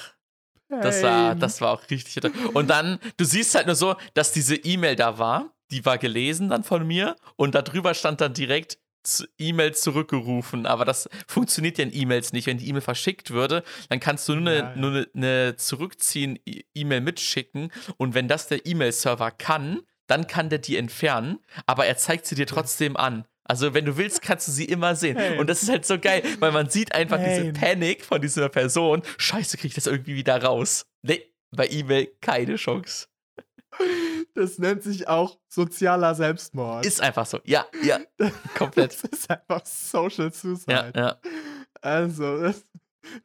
das war, das war auch richtig. Und dann, du siehst halt nur so, dass diese E-Mail da war, die war gelesen dann von mir und darüber stand dann direkt z- E-Mail zurückgerufen, aber das funktioniert ja in E-Mails nicht. Wenn die E-Mail verschickt würde, dann kannst du nur eine, Ja, ja. nur eine, zurückziehen E- E-Mail mitschicken und wenn das der E-Mail-Server kann, dann kann der die entfernen, aber er zeigt sie dir trotzdem an. Also wenn du willst, kannst du sie immer sehen. Hey. Und das ist halt so geil, weil man sieht einfach diese Hey. Panik von dieser Person. Scheiße, krieg ich das irgendwie wieder raus. Nee, bei E-Mail keine Chance. Das nennt sich auch sozialer Selbstmord. Ist einfach so. Ja, ja, komplett. Das ist einfach Social Suicide. Ja, ja. Also, das,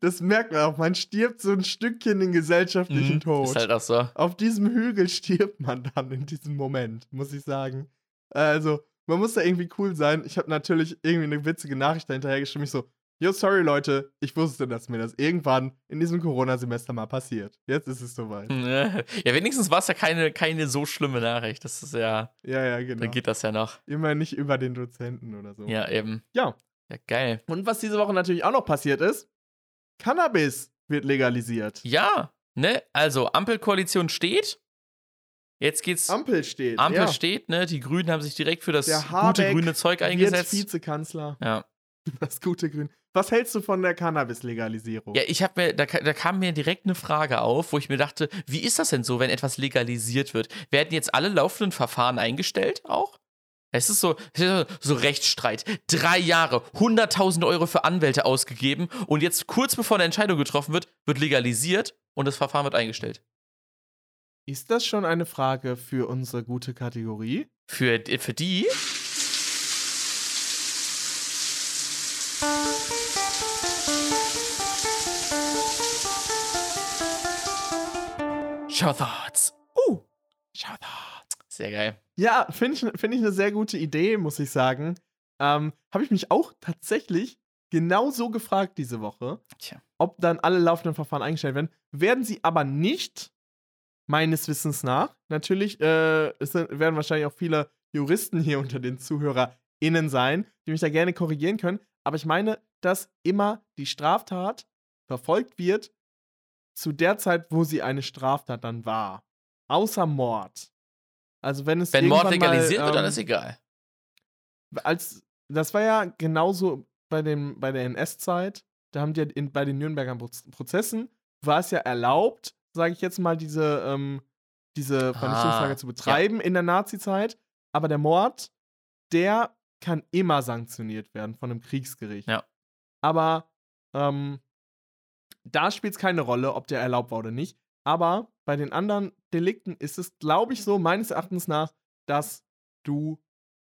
das merkt man auch. Man stirbt so ein Stückchen den gesellschaftlichen Mhm, Tod. Ist halt auch so. Auf diesem Hügel stirbt man dann in diesem Moment, muss ich sagen. Also, man muss da irgendwie cool sein. Ich habe natürlich irgendwie eine witzige Nachricht dahinterher geschrieben. Ich so, yo, sorry Leute, ich wusste, dass mir das irgendwann in diesem Corona-Semester mal passiert. Jetzt ist es soweit. Ja, wenigstens war es ja keine, keine so schlimme Nachricht. Das ist ja, Ja, ja, genau. dann geht das ja noch. Immer nicht über den Dozenten oder so. Ja, eben. Ja. Ja, geil. Und was diese Woche natürlich auch noch passiert ist, Cannabis wird legalisiert. Ja, ne? Also, Ampelkoalition steht. Jetzt geht's. Ampel steht. Ampel ja. steht, ne? Die Grünen haben sich direkt für das gute grüne Zeug Wird eingesetzt. Vizekanzler. Ja. Das gute Grün. Was hältst du von der Cannabis-Legalisierung? Ja, ich habe mir, da, da kam mir direkt eine Frage auf, wo ich mir dachte, wie ist das denn so, wenn etwas legalisiert wird? Werden jetzt alle laufenden Verfahren eingestellt auch? Es ist so, so Rechtsstreit. Drei Jahre, 100.000 Euro für Anwälte ausgegeben und jetzt kurz bevor eine Entscheidung getroffen wird, wird legalisiert und das Verfahren wird eingestellt. Ist das schon eine Frage für unsere gute Kategorie? Für, für die. Show Thoughts. Uh, Show Thoughts. sehr geil. Ja, finde ich, find ich eine sehr gute Idee, muss ich sagen. Ähm, Habe ich mich auch tatsächlich genau so gefragt diese Woche, Tja. ob dann alle laufenden Verfahren eingestellt werden. Werden sie aber nicht, meines Wissens nach. Natürlich äh, es werden wahrscheinlich auch viele Juristen hier unter den ZuhörerInnen sein, die mich da gerne korrigieren können. Aber ich meine, dass immer die Straftat verfolgt wird zu der Zeit, wo sie eine Straftat dann war. Außer Mord. Also wenn es Wenn Mord legalisiert mal, wird, dann ähm, ist egal. als das war ja genauso bei dem bei der NS-Zeit. Da haben die ja in, bei den Nürnberger Proz- Prozessen war es ja erlaubt, sage ich jetzt mal, diese ähm, diese Vernichtungslager Ah, zu betreiben in der Nazi-Zeit. Aber der Mord, der kann immer sanktioniert werden von einem Kriegsgericht. Ja. Aber ähm, da spielt es keine Rolle, ob der erlaubt war oder nicht. Aber bei den anderen Delikten ist es, glaube ich, so, meines Erachtens nach, dass du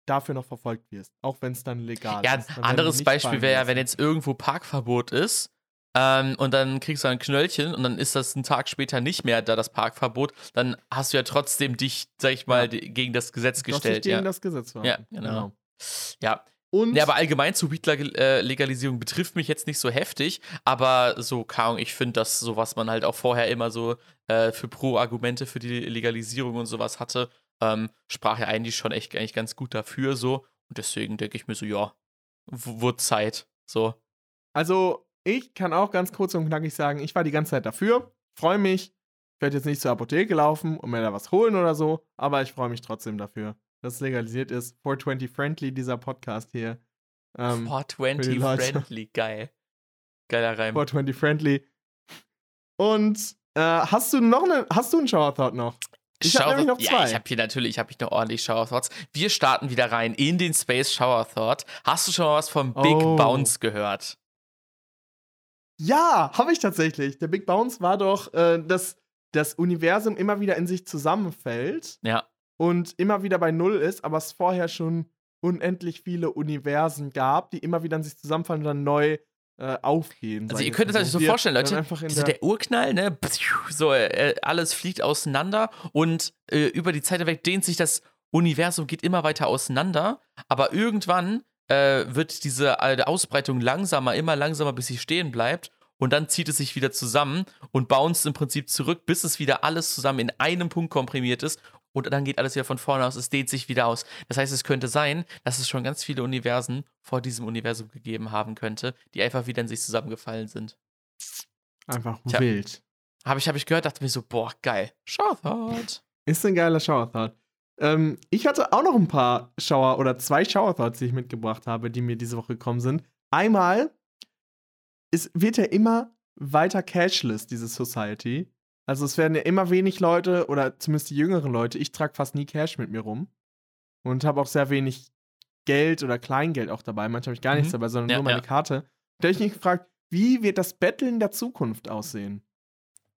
dafür noch verfolgt wirst. Auch wenn es dann legal Ja, ist. Die anderes Beispiel wäre ja, wenn jetzt irgendwo Parkverbot ist ähm, und dann kriegst du ein Knöllchen und dann ist das einen Tag später nicht mehr da, das Parkverbot, dann hast du ja trotzdem dich, sag ich mal, Ja. gegen das Gesetz hast dich gestellt. gegen Ja. das Gesetz war. Ja, genau. Ja, Und Ja, aber allgemein zu Weed-Legalisierung betrifft mich jetzt nicht so heftig, aber so, Ahnung, ich finde, dass so, was man halt auch vorher immer so äh, für Pro-Argumente für die Legalisierung und sowas hatte, ähm, sprach ja eigentlich schon echt eigentlich ganz gut dafür so. Und deswegen denke ich mir so, ja, w- wurde Zeit. So. Also, ich kann auch ganz kurz und knackig sagen, ich war die ganze Zeit dafür, freue mich. Ich werde jetzt nicht zur Apotheke laufen und mir da was holen oder so, aber ich freue mich trotzdem dafür, dass es legalisiert ist. 420 Friendly, dieser Podcast hier. Ähm, 420 Leute. Friendly, geil. Geiler Reim. 420 Friendly. Und äh, hast du noch eine, hast du einen Shower Thought noch? Ich hab Shower- nämlich noch Ja, zwei. ich habe hier natürlich, ich habe hier noch ordentlich Shower Thoughts. Wir starten wieder rein in den Space Shower Thought. Hast du schon mal was vom Big Oh. Bounce gehört? Ja, habe ich tatsächlich. Der Big Bounce war doch, äh, dass das Universum immer wieder in sich zusammenfällt Ja. Und immer wieder bei Null ist, aber es vorher schon unendlich viele Universen gab, die immer wieder in sich zusammenfallen und dann neu äh, aufgehen. Also ihr könnt es euch so vorstellen, Leute, Einfach in so der, Urknall, ne? So, äh, alles fliegt auseinander und äh, über die Zeit hinweg dehnt sich das Universum, geht immer weiter auseinander, aber irgendwann äh, wird diese äh, Ausbreitung langsamer, immer langsamer, bis sie stehen bleibt und dann zieht es sich wieder zusammen und bounced im Prinzip zurück, bis es wieder alles zusammen in einem Punkt komprimiert ist und dann geht alles wieder von vorne aus, es dehnt sich wieder aus. Das heißt, es könnte sein, dass es schon ganz viele Universen vor diesem Universum gegeben haben könnte, die einfach wieder in sich zusammengefallen sind. einfach Tja. wild. Habe ich, hab ich gehört, dachte mir so, boah, geil. Shower-Thought. Ist ein geiler Shower Thought. Ähm, ich hatte auch noch ein paar Shower oder zwei Shower Thoughts, die ich mitgebracht habe, die mir diese Woche gekommen sind. Einmal, es wird ja immer weiter cashless, diese Society. Also es werden ja immer wenig Leute oder zumindest die jüngeren Leute. Ich trage fast nie Cash mit mir rum und habe auch sehr wenig Geld oder Kleingeld auch dabei. Manchmal habe ich gar nichts Mhm. dabei, sondern Ja, nur meine ja. Karte. Da habe ich mich gefragt, wie wird das Betteln der Zukunft aussehen?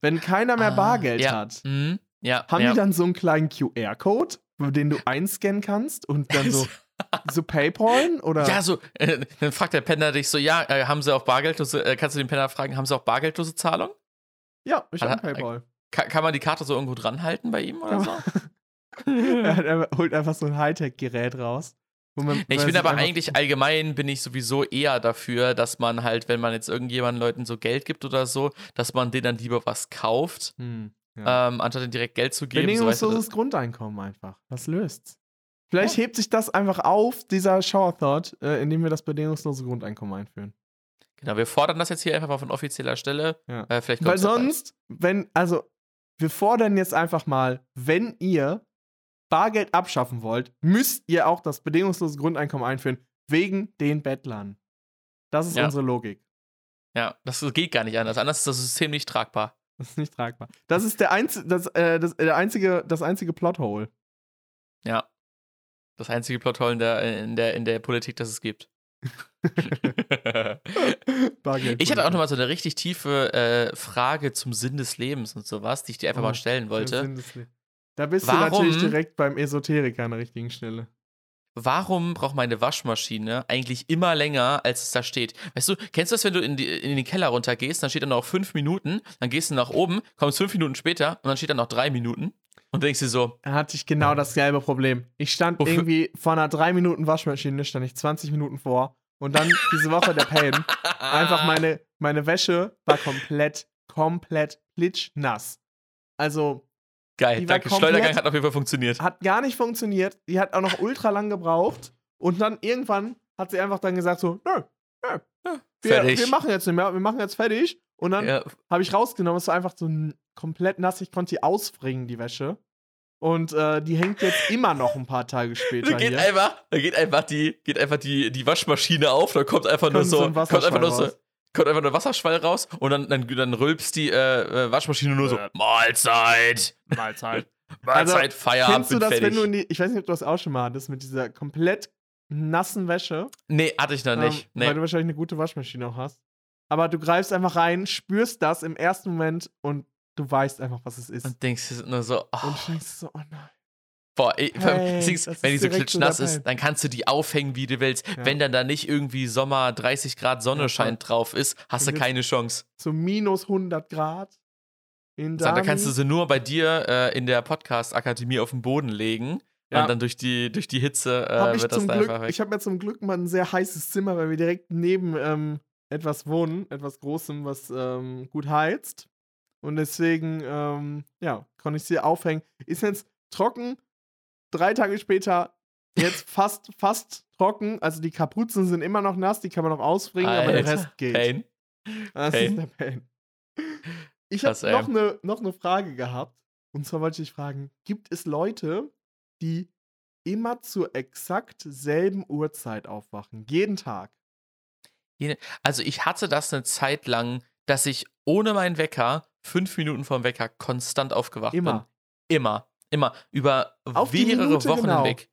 Wenn keiner mehr Ah, Bargeld ja. hat. Mhm. Haben die dann so einen kleinen QR-Code, den du einscannen kannst und dann so, so Paypalen? Oder? Ja, so, äh, dann fragt der Penner dich so, ja, äh, haben sie auch bargeldlose, äh, kannst du den Penner fragen, haben sie auch bargeldlose Zahlung? Ja, ich habe Hat- Paypal. Ka kann man die Karte so irgendwo dranhalten bei ihm oder so? er holt einfach so ein Hightech-Gerät raus. man- Nee, ich bin aber eigentlich allgemein bin ich sowieso eher dafür, dass man halt, wenn man jetzt irgendjemanden Leuten so Geld gibt oder so, dass man denen dann lieber was kauft, Hm, ja. ähm, anstatt denen direkt Geld zu geben. So, Bedingungsloses Grundeinkommen einfach. Das löst's. Vielleicht hebt sich das einfach auf, dieser Shower Thought, äh, indem wir das bedingungslose Grundeinkommen einführen. Genau, wir fordern das jetzt hier einfach mal von offizieller Stelle. Ja. Äh, vielleicht Weil sonst, wenn, also, wir fordern jetzt einfach mal, wenn ihr Bargeld abschaffen wollt, müsst ihr auch das bedingungslose Grundeinkommen einführen, wegen den Bettlern. Das ist Ja. unsere Logik. Ja, das geht gar nicht anders. Anders ist das System nicht tragbar. Das ist nicht tragbar. Das ist der, einz das, äh, das, äh, der einzige, das einzige Plothole. Ja. Das einzige Plothole in der, in der, in der Politik, das es gibt. Ich hatte auch nochmal so eine richtig tiefe äh, Frage zum Sinn des Lebens und sowas, die ich dir einfach Oh, mal stellen wollte. Da bist Warum- du natürlich direkt beim Esoteriker an der richtigen Stelle. Warum braucht meine Waschmaschine eigentlich immer länger, als es da steht? Weißt du, kennst du das, wenn du in, die, in den Keller runtergehst, dann steht da noch fünf Minuten, dann gehst du nach oben, kommst fünf Minuten später und dann steht da noch drei Minuten und denkst dir so, Da hatte ich genau dasselbe Problem. Ich stand Wofür- irgendwie vor einer 3 Minuten Waschmaschine, stand ich 20 Minuten vor. Und dann diese Woche der Pain. Einfach meine, meine Wäsche war komplett, komplett klitschnass. Also, geil, danke, komplett- Schleudergang hat auf jeden Fall funktioniert. hat gar nicht funktioniert. Die hat auch noch ultra lang gebraucht. Und dann irgendwann hat sie einfach dann gesagt so, nö, nö, wir, Fertig. wir machen jetzt nicht mehr, wir machen jetzt fertig. Und dann Ja, habe ich rausgenommen, es war einfach so komplett nass. Ich konnte die ausbringen, die Wäsche. Und äh, die hängt jetzt immer noch ein paar Tage später Da geht hier. einfach, da geht einfach die, geht einfach die, die Waschmaschine auf, da kommt einfach nur so, so ein kommt einfach nur so, Wasserschwall raus. kommt einfach nur Wasserschwall raus und dann, dann, dann rülpst die äh, äh, Waschmaschine nur so, Äh. Mahlzeit, Mahlzeit. Mahlzeit, Feierabend, Kennst du das, fertig. wenn du in die, ich weiß nicht, ob du das auch schon mal hattest, mit dieser komplett nassen Wäsche? nee, hatte ich noch nicht. Ähm, Weil Nee. du wahrscheinlich eine gute Waschmaschine auch hast. Aber du greifst einfach rein, spürst das im ersten Moment und du weißt einfach, was es ist. Und, Und denkst nur so, oh, du denkst so, oh nein. boah, ey, Hey, das wenn die so klitschnass ist, dann kannst du die aufhängen, wie du willst. Ja. Wenn dann da nicht irgendwie Sommer 30 Grad Sonne Ja, drauf ist, hast du Und keine Chance. So minus 100 Grad. In Sag, da kannst du sie nur bei dir äh, in der Podcast-Akademie auf den Boden legen Ja. Und dann durch die, durch die Hitze äh, ich wird das Glück, einfach weg. ich habe ja zum Glück mal ein sehr heißes Zimmer, weil wir direkt neben ähm, etwas wohnen, etwas Großem, was ähm, gut heizt. Und deswegen, ähm, ja, konnte ich sie aufhängen. Ist jetzt trocken, drei Tage später jetzt fast, fast trocken. Also die Kapuzen sind immer noch nass, die kann man noch ausbringen, aber der Alter, Rest geht. Pain. Das Pain. ist der Pain. Ich habe noch eine noch ne Frage gehabt. Und zwar wollte ich fragen: Gibt es Leute, die immer zur exakt selben Uhrzeit aufwachen? Jeden Tag. Also ich hatte das eine Zeit lang, dass ich ohne meinen Wecker fünf Minuten vorm Wecker konstant aufgewacht Immer. bin. Immer. Immer. Über Auf mehrere Minute Wochen genau. hinweg.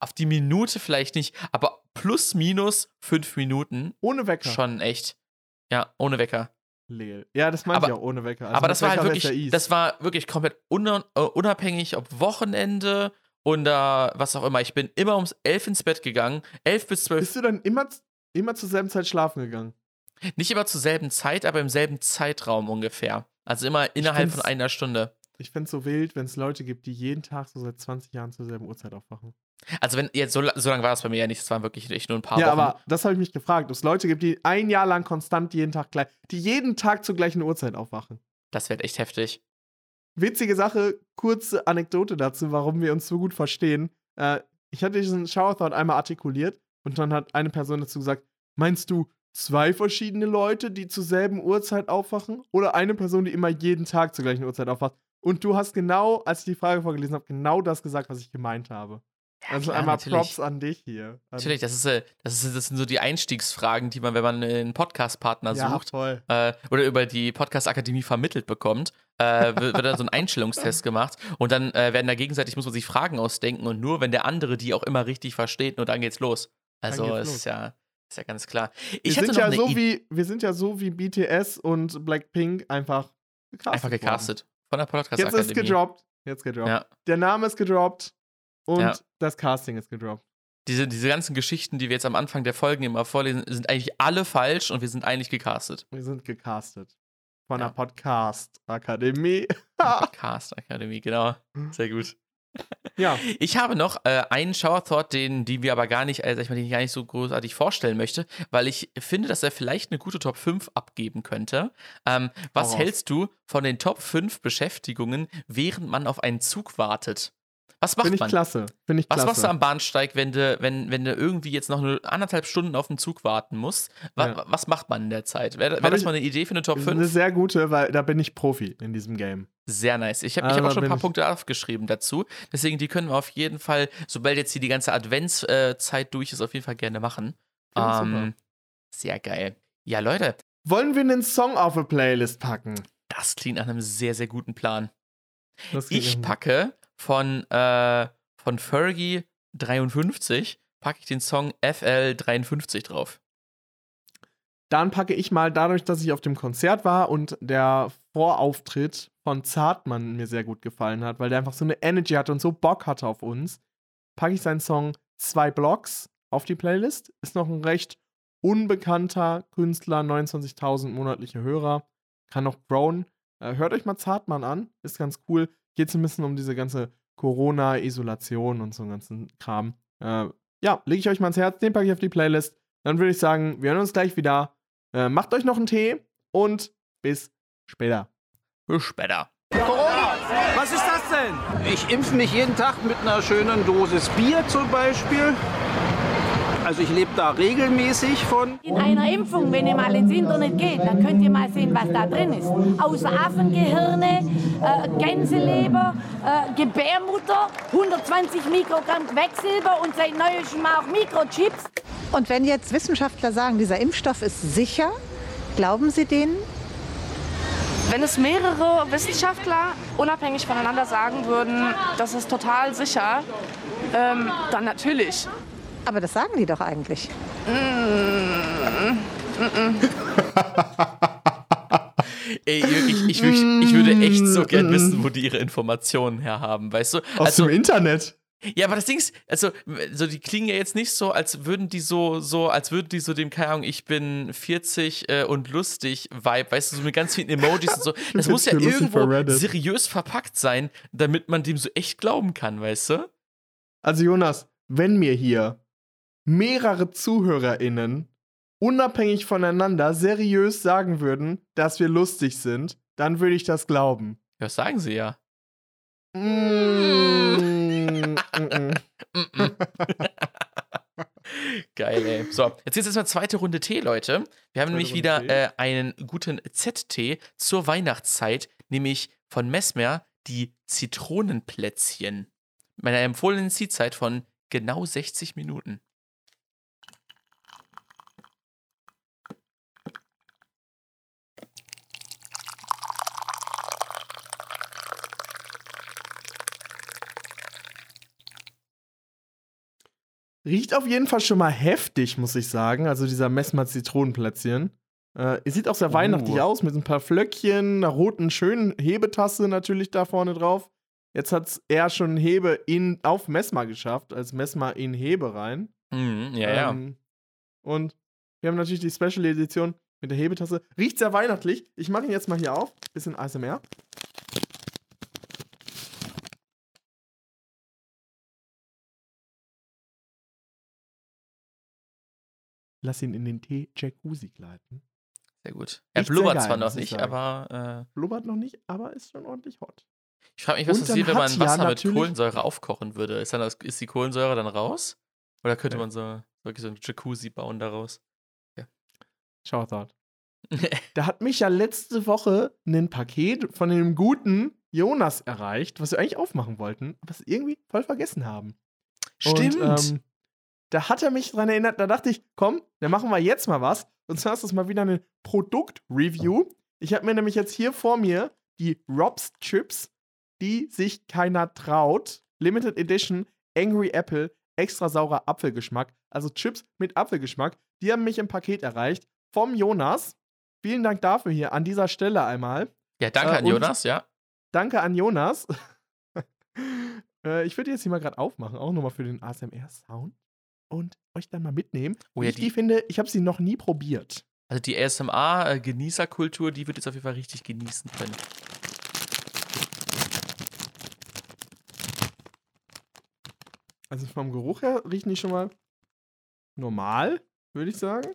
Auf die Minute vielleicht nicht, aber plus minus fünf Minuten Ohne Wecker. schon echt. Ja, ohne Wecker. Leel. Ja, das meinte ich auch ohne Wecker. Also aber das war halt wirklich, das war wirklich komplett äh, unabhängig, ob Wochenende oder was auch immer. Ich bin immer ums elf ins Bett gegangen. Elf bis zwölf. Bist du dann immer, immer zur selben Zeit schlafen gegangen? Nicht immer zur selben Zeit, aber im selben Zeitraum ungefähr. Also immer innerhalb von einer Stunde. Ich find's so wild, wenn es Leute gibt, die jeden Tag so seit 20 Jahren zur selben Uhrzeit aufwachen. Also wenn jetzt so, so lange war das bei mir ja nicht, das waren wirklich echt nur ein paar ja, Wochen. aber das habe ich mich gefragt. Ob es Leute gibt, die ein Jahr lang konstant jeden Tag gleich, die jeden Tag zur gleichen Uhrzeit aufwachen. das wird echt heftig. Witzige Sache, kurze Anekdote dazu, warum wir uns so gut verstehen. Äh, ich hatte diesen Shower Thought einmal artikuliert und dann hat eine Person dazu gesagt: Meinst du zwei verschiedene Leute, die zur selben Uhrzeit aufwachen? Oder eine Person, die immer jeden Tag zur gleichen Uhrzeit aufwacht? Und du hast genau, als ich die Frage vorgelesen habe, genau das gesagt, was ich gemeint habe. also klar, einmal natürlich. Props an dich hier. An Natürlich, das, ist, äh, das, ist, das sind so die Einstiegsfragen, die man, wenn man einen Podcast-Partner ja, sucht äh, oder über die Podcast-Akademie vermittelt bekommt, äh, wird, wird dann so ein Einstellungstest gemacht und dann äh, werden da gegenseitig, muss man sich Fragen ausdenken und nur wenn der andere die auch immer richtig versteht, nur dann geht's los. Also ist ja, ist ja ganz klar. Wir Ich hatte sind, ja so wie, wir sind ja so wie BTS und Blackpink einfach gecastet. einfach worden. gecastet von der Jetzt ist Podcast-Akademie. gedroppt. Jetzt gedroppt. Ja. Der Name ist gedroppt und Ja. das Casting ist gedroppt. Diese, diese ganzen Geschichten, die wir jetzt am Anfang der Folgen immer vorlesen, sind eigentlich alle falsch und wir sind eigentlich gecastet. Wir sind gecastet. Von Ja. der Podcast-Akademie. Podcast-Akademie, genau. Sehr gut. Ja, Ich habe noch äh, einen Shower Thought, den, den wir aber gar nicht, äh, sag ich mal, den ich gar nicht so großartig vorstellen möchte, weil ich finde, dass er vielleicht eine gute Top 5 abgeben könnte. Ähm, was raus. hältst du von den Top 5 Beschäftigungen, während man auf einen Zug wartet? Was macht finde ich man? klasse. Finde ich Was klasse. machst du am Bahnsteig, wenn du, wenn, wenn du irgendwie jetzt noch eine anderthalb Stunden auf den Zug warten musst? Wa Ja. Was macht man in der Zeit? Wäre wär das ich- mal eine Idee für eine Top Das ist eine 5? sehr gute, weil da bin ich Profi in diesem Game. Sehr nice. Ich habe ich Also hab auch schon ein paar ich- Punkte aufgeschrieben dazu. Deswegen, die können wir auf jeden Fall, sobald jetzt hier die ganze Adventszeit durch ist, auf jeden Fall gerne machen. Ich super. Ähm, sehr geil. Ja, Leute, Wollen wir einen Song auf eine Playlist packen? das klingt nach einem sehr, sehr guten Plan. Ich packe von, äh, von Fergie 53, packe ich den Song FL 53 drauf. Dann packe ich mal, dadurch, dass ich auf dem Konzert war und der Vorauftritt von Zartmann mir sehr gut gefallen hat, weil der einfach so eine Energy hatte und so Bock hatte auf uns, packe ich seinen Song Zwei Blocks auf die Playlist. Ist noch ein recht unbekannter Künstler, 29.000 monatliche Hörer, kann noch grown. Äh, hört euch mal Zartmann an, ist ganz cool. Geht so ein bisschen um diese ganze Corona-Isolation und so einen ganzen Kram. Äh, ja, lege ich euch mal ans Herz, den packe ich auf die Playlist. Dann würde ich sagen, wir hören uns gleich wieder. Äh, macht euch noch einen Tee und bis später. Bis später. Was ist das denn? Ich impfe mich jeden Tag mit einer schönen Dosis Bier zum Beispiel. Also ich lebe da regelmäßig von. In einer Impfung, wenn ihr mal ins Internet geht, dann könnt ihr mal sehen, was da drin ist. Außer Affengehirne, äh, Gänseleber, äh, Gebärmutter, 120 Mikrogramm Quecksilber und seit neuestem auch Mikrochips. Und wenn jetzt Wissenschaftler sagen, dieser Impfstoff ist sicher, glauben Sie denen? Wenn es mehrere Wissenschaftler unabhängig voneinander sagen würden, das ist total sicher, ähm, dann natürlich. Aber das sagen die doch eigentlich. Ey, ich, würd- ich würde echt so gern wissen, wo die ihre Informationen herhaben, weißt du? Aus Also, dem Internet. ja, aber das Ding ist, also, so, die klingen ja jetzt nicht so, als würden die so, so, als würden die so dem, keine Ahnung, ich bin 40 äh, und lustig Vibe, weißt du, so mit ganz vielen Emojis und so. Das muss ja 40 lustig irgendwo seriös verpackt sein, damit man dem so echt glauben kann, weißt du? Also Jonas, wenn mir hier mehrere ZuhörerInnen unabhängig voneinander seriös sagen würden, dass wir lustig sind, dann würde ich das glauben. Das sagen sie ja. Mm, mm, mm. Geil, ey. So, jetzt geht's erstmal zweite Runde Tee, Leute. Wir haben nämlich Runde wieder äh, einen guten Z-Tee zur Weihnachtszeit, nämlich von Messmer die Zitronenplätzchen. Mit einer empfohlenen Ziehzeit von genau 60 Minuten. Riecht auf jeden Fall schon mal heftig, muss ich sagen. Also dieser Messmer Zitronenplätzchen. Äh, sieht auch sehr Uh. weihnachtlich aus, mit ein paar Flöckchen, einer roten, schönen Hebetasse natürlich da vorne drauf. Jetzt hat es eher schon Hebe in, auf Messmer geschafft, als Messmer in Hebe rein. Mhm, ja, ja. Ähm, und wir haben natürlich die Special Edition mit der Hebetasse. Riecht sehr weihnachtlich. Ich mache ihn jetzt mal hier auf. Bisschen ASMR. Lass ihn in den Tee-Jacuzzi gleiten. Sehr gut. Er sehr blubbert geil, zwar noch nicht, aber äh, Blubbert noch nicht, aber ist schon ordentlich hot. ich frage mich, was passiert, wenn man ja Wasser mit natürlich- Kohlensäure aufkochen würde. Ist, dann das, ist die Kohlensäure dann raus? Oder könnte Nee. man so wirklich so ein Jacuzzi bauen daraus? Shoutout. Da hat mich ja letzte Woche ein Paket von dem guten Jonas erreicht, was wir eigentlich aufmachen wollten, aber es irgendwie voll vergessen haben. Stimmt. Und, ähm, da hat er mich dran erinnert, da dachte ich, komm, dann machen wir jetzt mal was. Und zwar ist das mal wieder eine Produkt-Review. Ich habe mir nämlich jetzt hier vor mir die Robs Chips, die sich keiner traut. Limited Edition, Angry Apple, extra saurer Apfelgeschmack. Also Chips mit Apfelgeschmack. Die haben mich im Paket erreicht vom Jonas. Vielen Dank dafür hier an dieser Stelle einmal. ja, danke äh, an Jonas, ja. Danke an Jonas. äh, ich würde jetzt hier mal gerade aufmachen, auch nochmal für den ASMR-Sound. Und euch dann mal mitnehmen. Oh ja, ich die, die- finde, ich habe sie noch nie probiert. Also die ASMR-Genießerkultur, die wird jetzt auf jeden Fall richtig genießen können. Also vom Geruch her riechen die schon mal normal, würde ich sagen.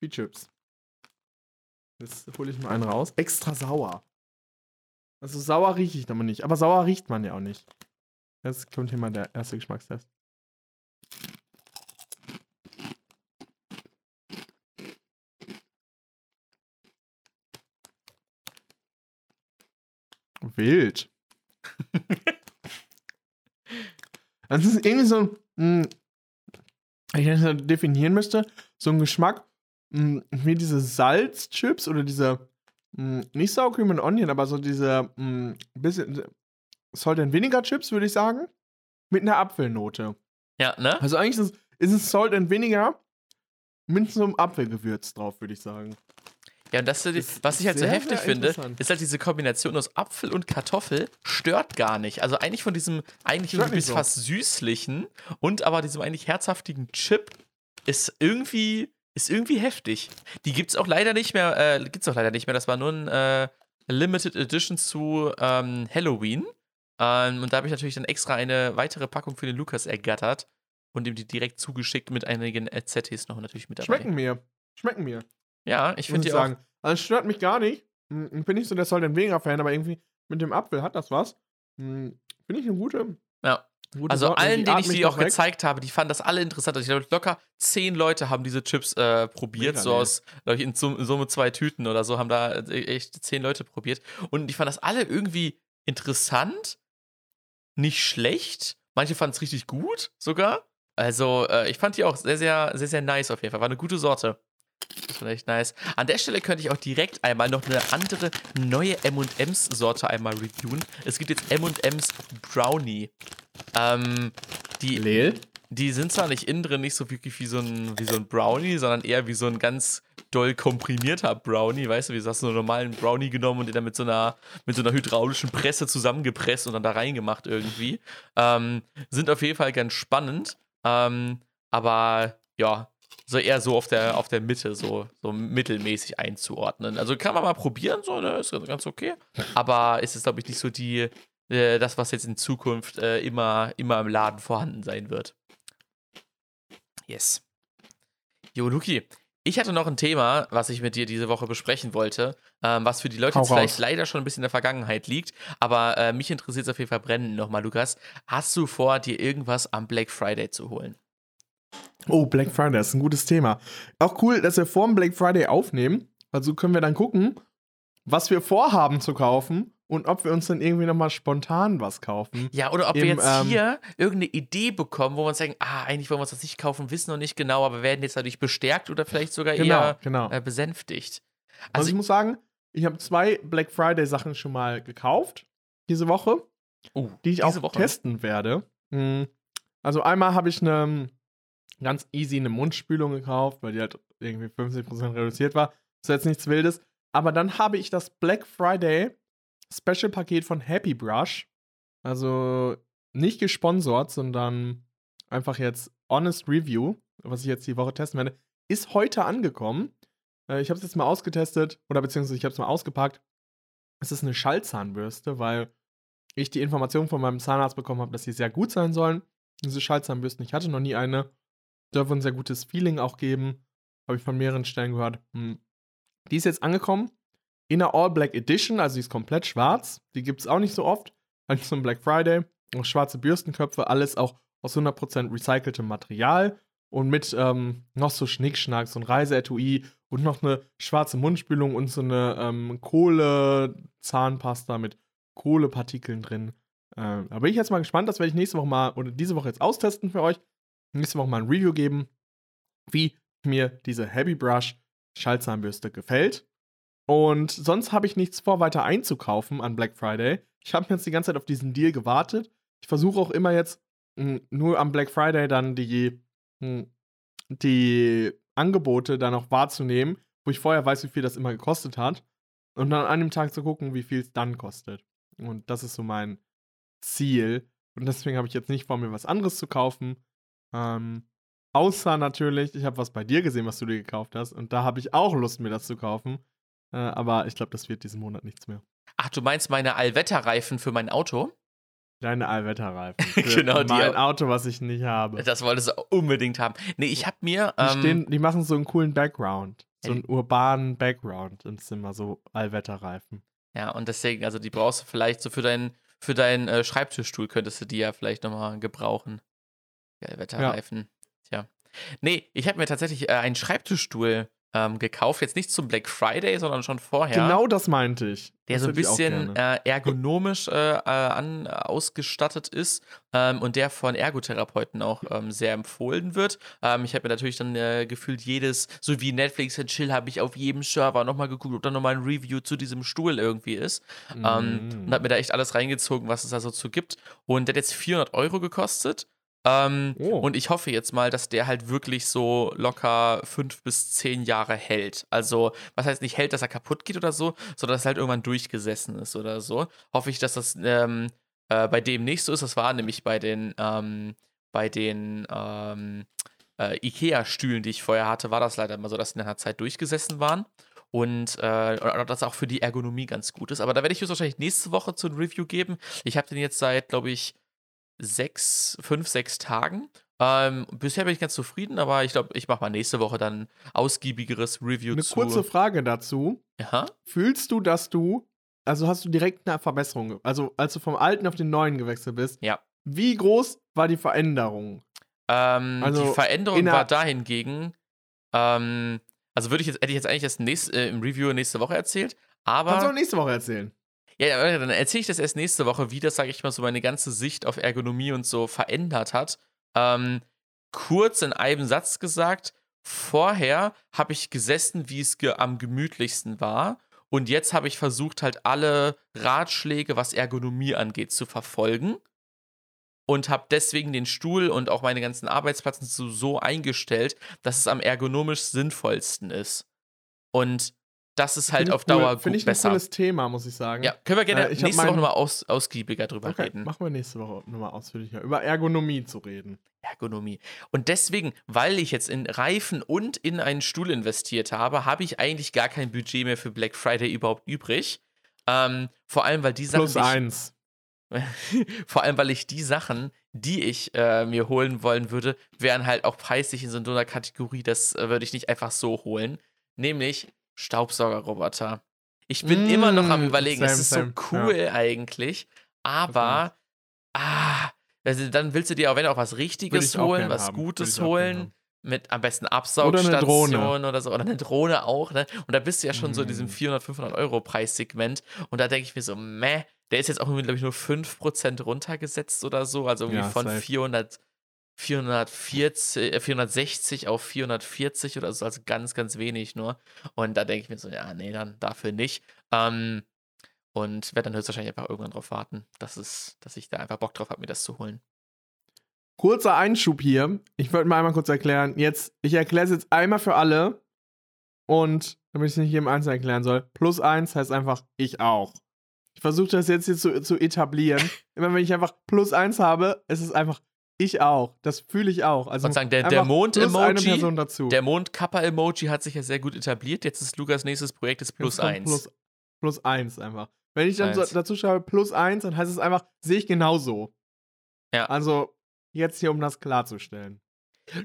Wie Chips. Jetzt hole ich mal einen raus. Extra sauer. Also sauer rieche ich aber nicht. Aber sauer riecht man ja auch nicht. Jetzt kommt hier mal der erste Geschmackstest. Wild. Das ist irgendwie so ein, wenn ich das so definieren müsste, so ein Geschmack mh, wie diese Salzchips oder diese, mh, nicht Sour Cream and Onion, aber so diese bisschen Salt and Vinegar Chips, würde ich sagen, mit einer Apfelnote. Ja, ne? Also eigentlich ist es, ist es Salt and Vinegar mit so einem Apfelgewürz drauf, würde ich sagen. Ja, und das, ist was ich halt so heftig finde, ist halt diese Kombination aus Apfel und Kartoffel stört gar nicht. Also eigentlich von diesem eigentlich irgendwie so. fast süßlichen und aber diesem eigentlich herzhaftigen Chip ist irgendwie ist irgendwie heftig. Die gibt's auch leider nicht mehr. Äh, gibt's auch leider nicht mehr. Das war nur ein äh, Limited Edition zu ähm, Halloween. Ähm, und da habe ich natürlich dann extra eine weitere Packung für den Lukas ergattert und ihm die direkt zugeschickt mit einigen ZTs noch natürlich mit dabei. Schmecken mir. Schmecken mir. Ja, ich finde die auch. sagen. Also es stört mich gar nicht. Hm, Ich bin nicht so der Salt and Vinegar Fan, aber irgendwie mit dem Apfel hat das was. Hm, Finde ich eine gute. Ja. gute Also Sorte. allen, denen ich die auch weg. gezeigt habe, die fanden das alle interessant. Also ich glaube, locker zehn Leute haben diese Chips äh, probiert, Mega so aus, glaube ich, in Sum- in Summe zwei Tüten oder so, haben da äh, echt zehn Leute probiert. Und ich fand das alle irgendwie interessant, nicht schlecht. Manche fanden es richtig gut sogar. Also äh, ich fand die auch sehr, sehr, sehr, sehr nice auf jeden Fall. War eine gute Sorte. Das war echt nice. An der Stelle könnte ich auch direkt einmal noch eine andere neue M&M's-Sorte einmal reviewen. Es gibt jetzt M&M's Brownie. Ähm, die, Leel? die sind zwar nicht innen drin nicht so wirklich wie so, ein, wie so ein Brownie, sondern eher wie so ein ganz doll komprimierter Brownie, weißt du, wie du hast so einen normalen Brownie genommen und den dann mit so einer, mit so einer hydraulischen Presse zusammengepresst und dann da reingemacht irgendwie. Ähm, sind auf jeden Fall ganz spannend, ähm, aber ja, so eher so auf der, auf der Mitte, so, so mittelmäßig einzuordnen. Also kann man mal probieren, so, ne, ist ganz- okay. Aber ist es, glaube ich, nicht so die, äh, das, was jetzt in Zukunft äh, immer, immer im Laden vorhanden sein wird. Yes. Jo, Luki, ich hatte noch ein Thema, was ich mit dir diese Woche besprechen wollte, ähm, was für die Leute Hau jetzt vielleicht leider schon ein bisschen in der Vergangenheit liegt, aber äh, mich interessiert es auf jeden Fall brennend nochmal, Lukas. Hast du vor, dir irgendwas am Black Friday zu holen? Oh, Black Friday ist ein gutes Thema. Auch cool, dass wir vor dem Black Friday aufnehmen. Also können wir dann gucken, was wir vorhaben zu kaufen und ob wir uns dann irgendwie nochmal spontan was kaufen. Ja, oder ob wir Im, jetzt ähm, hier irgendeine Idee bekommen, wo wir uns sagen, ah, eigentlich wollen wir uns das nicht kaufen, wissen noch nicht genau, aber werden jetzt dadurch bestärkt oder vielleicht sogar Genau, eher genau. äh, besänftigt. Also, Also, ich muss sagen, ich habe zwei Black Friday Sachen schon mal gekauft diese Woche, oh, die ich auch Woche. testen werde. Mm, Also einmal habe ich eine ganz easy eine Mundspülung gekauft, weil die halt irgendwie 50% reduziert war. Ist jetzt nichts Wildes. Aber dann habe ich das Black Friday Special Paket von Happy Brush. Also nicht gesponsert, sondern einfach jetzt Honest Review, was ich jetzt die Woche testen werde, ist heute angekommen. Äh, Ich habe es jetzt mal ausgetestet oder beziehungsweise ich habe es mal ausgepackt. Es ist eine Schallzahnbürste, weil ich die Information von meinem Zahnarzt bekommen habe, dass sie sehr gut sein sollen. Diese Schallzahnbürsten, ich hatte noch nie eine. Wohl ein sehr gutes Feeling auch geben. Habe ich von mehreren Stellen gehört. Hm. Die ist jetzt angekommen in der All Black Edition, also die ist komplett schwarz. Die gibt es auch nicht so oft. Halt zum Black Friday. Auch schwarze Bürstenköpfe, alles auch aus 100% recyceltem Material. Und mit ähm, noch so Schnickschnack, so ein Reiseetui und noch eine schwarze Mundspülung und so eine ähm, Kohle-Zahnpasta mit Kohlepartikeln drin. Ähm, da bin ich jetzt mal gespannt. Das werde ich nächste Woche mal oder diese Woche jetzt austesten für euch. Nächste Woche mal ein Review geben, wie mir diese Heavy Brush Schallzahnbürste gefällt. Und sonst habe ich nichts vor, weiter einzukaufen an Black Friday. Ich habe jetzt die ganze Zeit auf diesen Deal gewartet. Ich versuche auch immer jetzt mh, nur am Black Friday dann die, mh, die Angebote dann auch wahrzunehmen, wo ich vorher weiß, wie viel das immer gekostet hat. Und dann an dem Tag zu gucken, wie viel es dann kostet. Und das ist so mein Ziel. Und deswegen habe ich jetzt nicht vor, mir was anderes zu kaufen. Ähm, außer natürlich, ich habe was bei dir gesehen, was du dir gekauft hast. Und da habe ich auch Lust, mir das zu kaufen. Äh, aber ich glaube, das wird diesen Monat nichts mehr. Ach, du meinst meine Allwetterreifen für mein Auto? Deine Allwetterreifen. Genau, die mein. Auto, was ich nicht habe. Das wolltest du unbedingt haben. Nee, ich habe mir. Die, Ähm, stehen, die machen so einen coolen Background. So Ja, einen urbanen Background ins Zimmer, so Allwetterreifen. ja, und deswegen, also die brauchst du vielleicht so für deinen für deinen äh, Schreibtischstuhl, könntest du die ja vielleicht nochmal gebrauchen. Die Allwetterreifen. Tja. Nee, ich habe mir tatsächlich äh, einen Schreibtischstuhl ähm, gekauft. Jetzt nicht zum Black Friday, sondern schon vorher. Genau das meinte ich. der Das so ein bisschen äh, ergonomisch äh, äh, an, ausgestattet ist ähm, und der von Ergotherapeuten auch ähm, sehr empfohlen wird. Ähm, ich habe mir natürlich dann äh, gefühlt jedes, so wie Netflix and Chill, habe ich auf jedem Server nochmal geguckt, ob da nochmal ein Review zu diesem Stuhl irgendwie ist. Mm. und habe mir da echt alles reingezogen, was es da so zu gibt. Und der hat jetzt 400 Euro gekostet. Ähm, Oh. Und ich hoffe jetzt mal, dass der halt wirklich so locker fünf bis zehn Jahre hält. Also, was heißt nicht hält, dass er kaputt geht oder so, sondern dass er halt irgendwann durchgesessen ist oder so. Hoffe ich, dass das ähm, äh, bei dem nicht so ist. Das war nämlich bei den, ähm, bei den ähm, äh, IKEA-Stühlen, die ich vorher hatte, war das leider immer so, dass die nach einer Zeit durchgesessen waren. Und äh, das auch für die Ergonomie ganz gut ist. Aber da werde ich höchstwahrscheinlich nächste Woche zu einem Review geben. Ich habe den jetzt seit, glaube ich, sechs, fünf, sechs Tagen. Ähm, bisher bin ich ganz zufrieden, aber ich glaube, ich mache mal nächste Woche dann ein ausgiebigeres Review Eine zu. kurze Frage dazu. ja? Fühlst du, dass du, also hast du direkt eine Verbesserung, also als du vom alten auf den neuen gewechselt bist, Ja. wie groß war die Veränderung? Ähm, Also, die Veränderung war dahingegen, ähm, also würde ich jetzt, hätte ich jetzt eigentlich erst nächst, äh, im Review nächste Woche erzählt, aber. Kannst du auch nächste Woche erzählen. Ja, dann erzähle ich das erst nächste Woche, wie das, sage ich mal, so meine ganze Sicht auf Ergonomie und so verändert hat. Ähm, kurz in einem Satz gesagt, vorher habe ich gesessen, wie es ge am gemütlichsten war. Und jetzt habe ich versucht, halt alle Ratschläge, was Ergonomie angeht, zu verfolgen. Und habe deswegen den Stuhl und auch meine ganzen Arbeitsplatten so, so eingestellt, dass es am ergonomisch sinnvollsten ist. Und das ist halt auf cool. Dauer Finde gut ich ein besser. cooles Thema, muss ich sagen. Ja, können wir gerne Äh, nächste Woche mein- nochmal aus, ausgiebiger drüber Okay, reden. machen wir nächste Woche nochmal ausführlicher. Über Ergonomie zu reden. Ergonomie. Und deswegen, weil ich jetzt in Reifen und in einen Stuhl investiert habe, habe ich eigentlich gar kein Budget mehr für Black Friday überhaupt übrig. Ähm, vor allem, weil die Sachen, Plus eins. Vor allem, weil ich die Sachen, die ich äh, mir holen wollen würde, wären halt auch preislich in so einer Kategorie, das äh, würde ich nicht einfach so holen. Nämlich Staubsaugerroboter. Ich bin mm, immer noch am überlegen, same, es ist same. so cool ja. eigentlich, aber ah, also dann willst du dir auch, wenn auch was Richtiges holen, was haben. Gutes holen, mit am besten Absaugstation oder, oder, so, oder eine Drohne auch, ne? Und da bist du ja schon mm. so in diesem 400, mm. 500 Euro Preissegment und da denke ich mir so, meh, der ist jetzt auch, glaube ich, nur 5% runtergesetzt oder so, also irgendwie ja, von 400 440, 460 auf 440 oder so, also ganz, ganz wenig nur. Und da denke ich mir so, ja, nee, dann dafür nicht. Ähm, und werde dann höchstwahrscheinlich einfach irgendwann drauf warten, dass, es, dass ich da einfach Bock drauf habe, mir das zu holen. Kurzer Einschub hier. Ich wollte mal einmal kurz erklären. Jetzt, ich erkläre es jetzt einmal für alle. Und damit ich es nicht jedem einzeln erklären soll. Plus eins heißt einfach ich auch. Ich versuche das jetzt hier zu, zu etablieren. Immer wenn ich einfach plus eins habe, ist es einfach ich auch. Das fühle ich auch. Also sagen, der, der Mond-Emoji, der Mond-Kappa-Emoji hat sich ja sehr gut etabliert. Jetzt ist Lukas nächstes Projekt ist plus eins. Plus, plus eins einfach. Wenn ich dann so, dazu schreibe plus eins, dann heißt es einfach, sehe ich genauso. Ja. Also, jetzt hier, um das klarzustellen.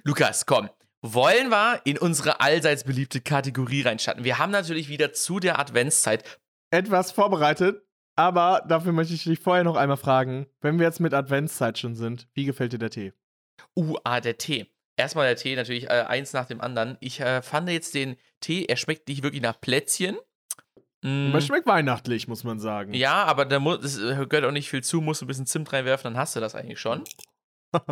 Lukas, komm. Wollen wir in unsere allseits beliebte Kategorie reinstarten? Wir haben natürlich wieder zu der Adventszeit etwas vorbereitet, aber dafür möchte ich dich vorher noch einmal fragen, wenn wir jetzt mit Adventszeit schon sind, wie gefällt dir der Tee? Uh, ah, der Tee. Erstmal der Tee, natürlich äh, eins nach dem anderen. Ich äh, fand jetzt den Tee, er schmeckt nicht wirklich nach Plätzchen. Mm. Aber schmeckt weihnachtlich, muss man sagen. Ja, aber da muss, es äh, gehört auch nicht viel zu, musst du ein bisschen Zimt reinwerfen, dann hast du das eigentlich schon.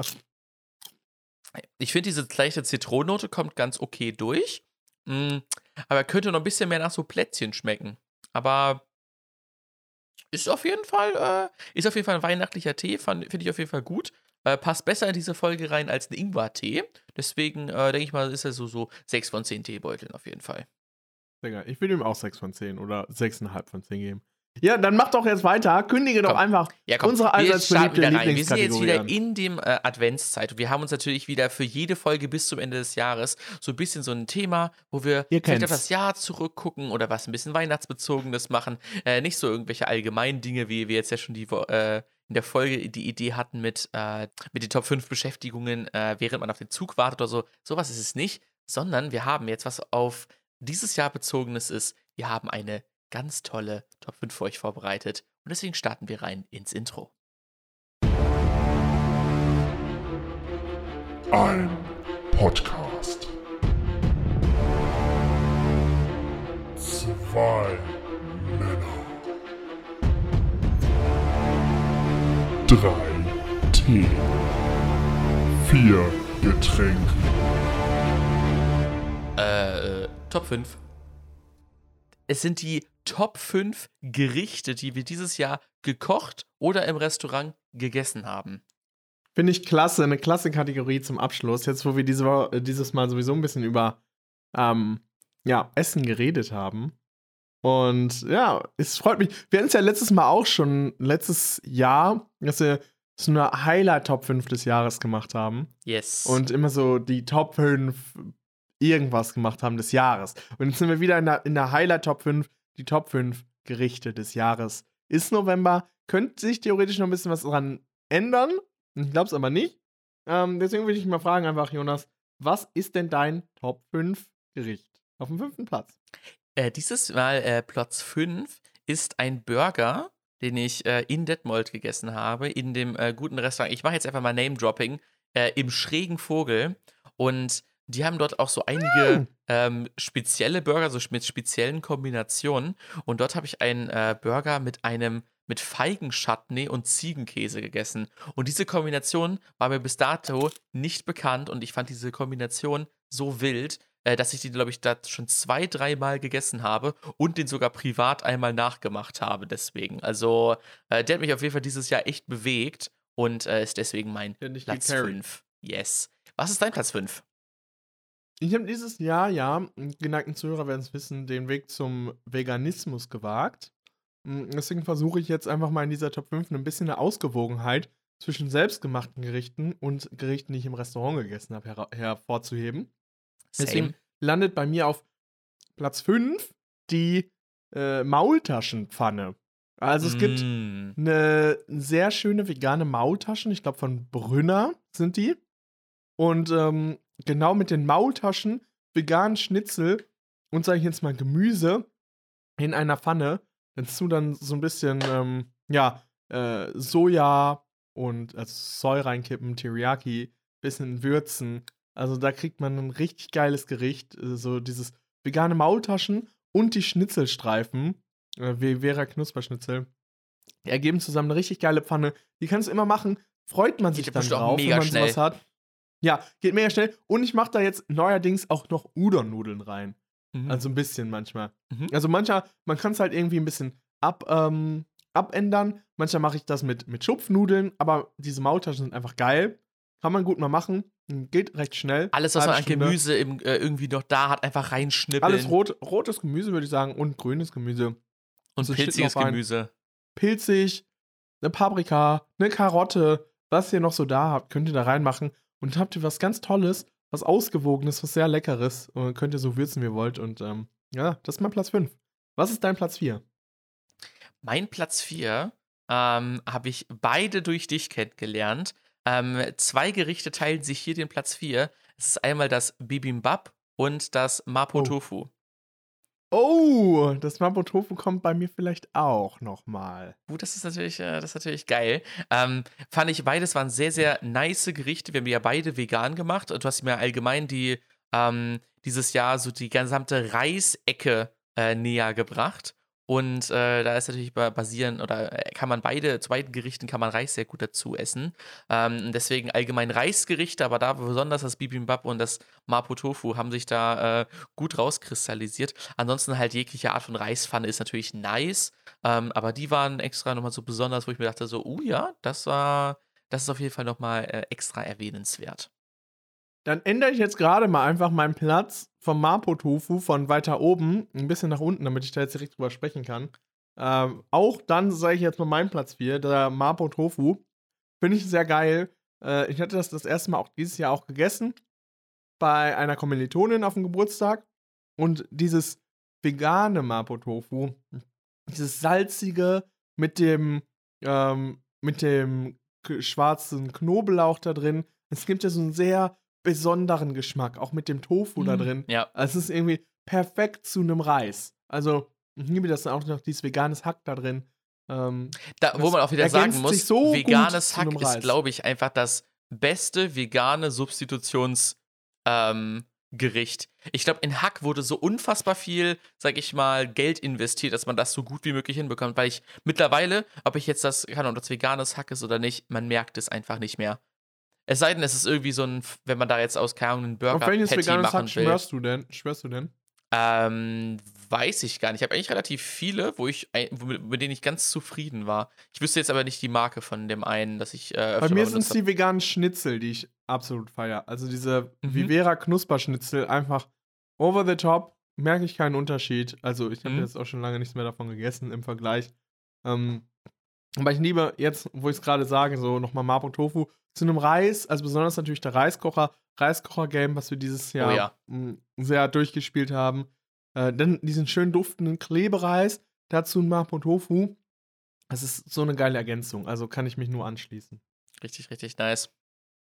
ich finde, diese leichte Zitronennote kommt ganz okay durch. Mm, aber könnte noch ein bisschen mehr nach so Plätzchen schmecken. Aber ist auf jeden Fall, äh, ist auf jeden Fall ein weihnachtlicher Tee, finde ich auf jeden Fall gut. Äh, passt besser in diese Folge rein als ein Ingwer-Tee. Deswegen äh, denke ich mal, ist er so, so 6 von 10 Teebeuteln auf jeden Fall. Ich würde ihm auch 6 von 10 oder 6,5 von 10 geben. Ja, dann mach doch jetzt weiter. Kündige komm. doch einfach ja, komm. unsere allseits beliebte Wir sind jetzt wieder in dem äh, Adventszeit. Wir haben uns natürlich wieder für jede Folge bis zum Ende des Jahres so ein bisschen so ein Thema, wo wir Ihr vielleicht auf das Jahr zurückgucken oder was ein bisschen Weihnachtsbezogenes machen. Äh, nicht so irgendwelche allgemeinen Dinge, wie wir jetzt ja schon die äh, in der Folge die Idee hatten mit, äh, mit den Top 5 Beschäftigungen, äh, während man auf den Zug wartet oder so. Sowas ist es nicht, sondern wir haben jetzt was auf dieses Jahr bezogenes ist. Wir haben eine ganz tolle Top 5 für euch vorbereitet und deswegen starten wir rein ins Intro. Ein Podcast. Zwei Männer. Drei Tee. Vier Getränke. Äh, Top 5. Es sind die Top 5 Gerichte, die wir dieses Jahr gekocht oder im Restaurant gegessen haben. Finde ich klasse, eine klasse Kategorie zum Abschluss. Jetzt, wo wir diese, äh, dieses Mal sowieso ein bisschen über ähm, ja, Essen geredet haben. Und ja, es freut mich. Wir hatten es ja letztes Mal auch schon, letztes Jahr, dass wir so eine Highlight-Top 5 des Jahres gemacht haben. Yes. Und immer so die Top 5 irgendwas gemacht haben des Jahres. Und jetzt sind wir wieder in der, in der Highlight-Top 5 die Top 5 Gerichte des Jahres. Ist November, könnte sich theoretisch noch ein bisschen was dran ändern. Ich glaube es aber nicht. Ähm, deswegen würde ich mal fragen, einfach, Jonas, was ist denn dein Top 5 Gericht auf dem fünften Platz? Äh, dieses Mal äh, Platz 5 ist ein Burger, den ich äh, in Detmold gegessen habe, in dem äh, guten Restaurant. Ich mache jetzt einfach mal Name-Dropping äh, im schrägen Vogel. Und die haben dort auch so einige ähm, spezielle Burger, so mit speziellen Kombinationen. Und dort habe ich einen äh, Burger mit einem mit Feigenchutney und Ziegenkäse gegessen. Und diese Kombination war mir bis dato nicht bekannt und ich fand diese Kombination so wild, äh, dass ich die, glaube ich, da schon zwei, dreimal gegessen habe und den sogar privat einmal nachgemacht habe. Deswegen. Also, äh, der hat mich auf jeden Fall dieses Jahr echt bewegt und äh, ist deswegen mein Platz 5. Yes. Was ist dein Platz 5? Ich habe dieses Jahr, ja, geneigten Zuhörer werden es wissen, den Weg zum Veganismus gewagt. Hm, deswegen versuche ich jetzt einfach mal in dieser Top 5 ein bisschen eine Ausgewogenheit zwischen selbstgemachten Gerichten und Gerichten, die ich im Restaurant gegessen habe, her hervorzuheben. Same. Deswegen landet bei mir auf Platz 5 die äh, Maultaschenpfanne. Also es gibt Mm. eine sehr schöne vegane Maultaschen, ich glaube von Brünner sind die. Und ähm, genau mit den Maultaschen, veganen Schnitzel und sage ich jetzt mal Gemüse in einer Pfanne. Dazu dann so ein bisschen, ähm, ja, äh, Soja und also Soy reinkippen, Teriyaki, bisschen würzen. Also da kriegt man ein richtig geiles Gericht. So dieses vegane Maultaschen und die Schnitzelstreifen, äh, wie Vera Knusperschnitzel, ergeben zusammen eine richtig geile Pfanne. Die kannst du immer machen. Freut man sich Geht dann drauf, wenn man schnell. sowas hat. Ja, geht mega schnell. Und ich mache da jetzt neuerdings auch noch Udon-Nudeln rein. Mhm. Also ein bisschen manchmal. Mhm. Also manchmal, man kann es halt irgendwie ein bisschen ab, ähm, abändern. Manchmal mache ich das mit, mit Schupfnudeln, aber diese Maultaschen sind einfach geil. Kann man gut mal machen. Geht recht schnell. Alles, was man an Stunde. Gemüse im, äh, irgendwie noch da hat, einfach reinschnippeln. Alles rot, rotes Gemüse, würde ich sagen, und grünes Gemüse. Und steht pilziges. Gemüse. Pilzig, eine Paprika, eine Karotte, was ihr noch so da habt, könnt ihr da reinmachen. Und habt ihr was ganz Tolles, was Ausgewogenes, was sehr Leckeres. Und könnt ihr so würzen, wie ihr wollt. Und ähm, ja, das ist mein Platz 5. Was ist dein Platz 4? Mein Platz 4 ähm, habe ich beide durch dich kennengelernt. Ähm, zwei Gerichte teilen sich hier den Platz 4. Es ist einmal das Bibimbap und das Mapo Oh. Tofu. Oh, das Mapo Tofu kommt bei mir vielleicht auch nochmal. Gut, das ist natürlich, äh, das ist natürlich geil. Ähm, fand ich, beides waren sehr, sehr nice Gerichte. Wir haben ja beide vegan gemacht. Du hast mir allgemein die, ähm, dieses Jahr so die gesamte Reisecke äh, näher gebracht. Und äh, da ist natürlich ba- basieren oder äh, kann man beide, zu beiden Gerichten kann man Reis sehr gut dazu essen. Ähm, deswegen allgemein Reisgerichte, aber da besonders das Bibimbap und das Mapo Tofu haben sich da äh, gut rauskristallisiert. Ansonsten halt jegliche Art von Reispfanne ist natürlich nice. Ähm, aber die waren extra nochmal so besonders, wo ich mir dachte, so, uh ja, das war, das ist auf jeden Fall nochmal äh, extra erwähnenswert. Dann ändere ich jetzt gerade mal einfach meinen Platz vom Mapo Tofu von weiter oben ein bisschen nach unten, damit ich da jetzt direkt drüber sprechen kann. Ähm, auch dann sage ich jetzt mal meinen Platz 4, der Mapo Tofu. Finde ich sehr geil. Äh, ich hatte das das erste Mal auch dieses Jahr auch gegessen. Bei einer Kommilitonin auf dem Geburtstag. Und dieses vegane Mapo Tofu, dieses salzige mit dem, ähm, mit dem schwarzen Knoblauch da drin. Es gibt ja so einen sehr besonderen Geschmack, auch mit dem Tofu da drin. Ja, Also es ist irgendwie perfekt zu einem Reis. Also, ich liebe das dann auch noch, dieses veganes Hack da drin. Ähm, da, wo man auch wieder sagen muss, so veganes Hack ist, glaube ich, einfach das beste vegane Substitutions- ähm. Ich glaube, in Hack wurde so unfassbar viel, sag ich mal, Geld investiert, dass man das so gut wie möglich hinbekommt, weil ich mittlerweile, ob ich jetzt das, keine Ahnung, das veganes Hack ist oder nicht, man merkt es einfach nicht mehr. Es sei denn, es ist irgendwie so ein, wenn man da jetzt aus Ahnung, einen Burger auf welches Patty veganes machen Hack will. schwörst du denn? Schwörst du denn? Ähm, weiß ich gar nicht. Ich habe eigentlich relativ viele, wo ich, mit, denen ich ganz zufrieden war. Ich wüsste jetzt aber nicht die Marke von dem einen, dass ich äh, Bei mir sind es die veganen Schnitzel, die ich absolut feiere. Also diese Mhm. Vivera Knusperschnitzel, einfach over the top, merke ich keinen Unterschied. Also ich habe Mhm. jetzt auch schon lange nichts mehr davon gegessen im Vergleich. Ähm, aber ich liebe jetzt, wo ich es gerade sage, so nochmal Mapo Tofu zu einem Reis, also besonders natürlich der Reiskocher, Reiskocher-Game, was wir dieses Jahr Oh ja. mh, sehr durchgespielt haben. Äh, dann diesen schön duftenden Klebereis, dazu ein Mapo Tofu. Das ist so eine geile Ergänzung, also kann ich mich nur anschließen. Richtig, richtig nice.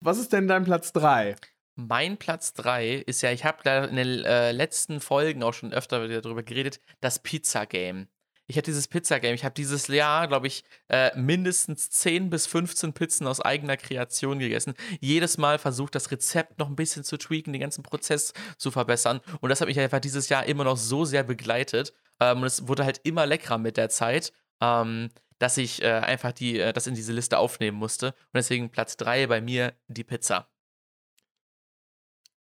Was ist denn dein Platz 3? Mein Platz 3 ist ja, ich habe da in den äh, letzten Folgen auch schon öfter wieder darüber geredet, das Pizza-Game. Ich habe dieses Pizza-Game, ich habe dieses Jahr, glaube ich, äh, mindestens 10 bis 15 Pizzen aus eigener Kreation gegessen. Jedes Mal versucht, das Rezept noch ein bisschen zu tweaken, den ganzen Prozess zu verbessern. Und das hat mich einfach dieses Jahr immer noch so sehr begleitet. Ähm, und es wurde halt immer leckerer mit der Zeit, ähm, dass ich äh, einfach die, äh, das in diese Liste aufnehmen musste. Und deswegen Platz 3 bei mir die Pizza.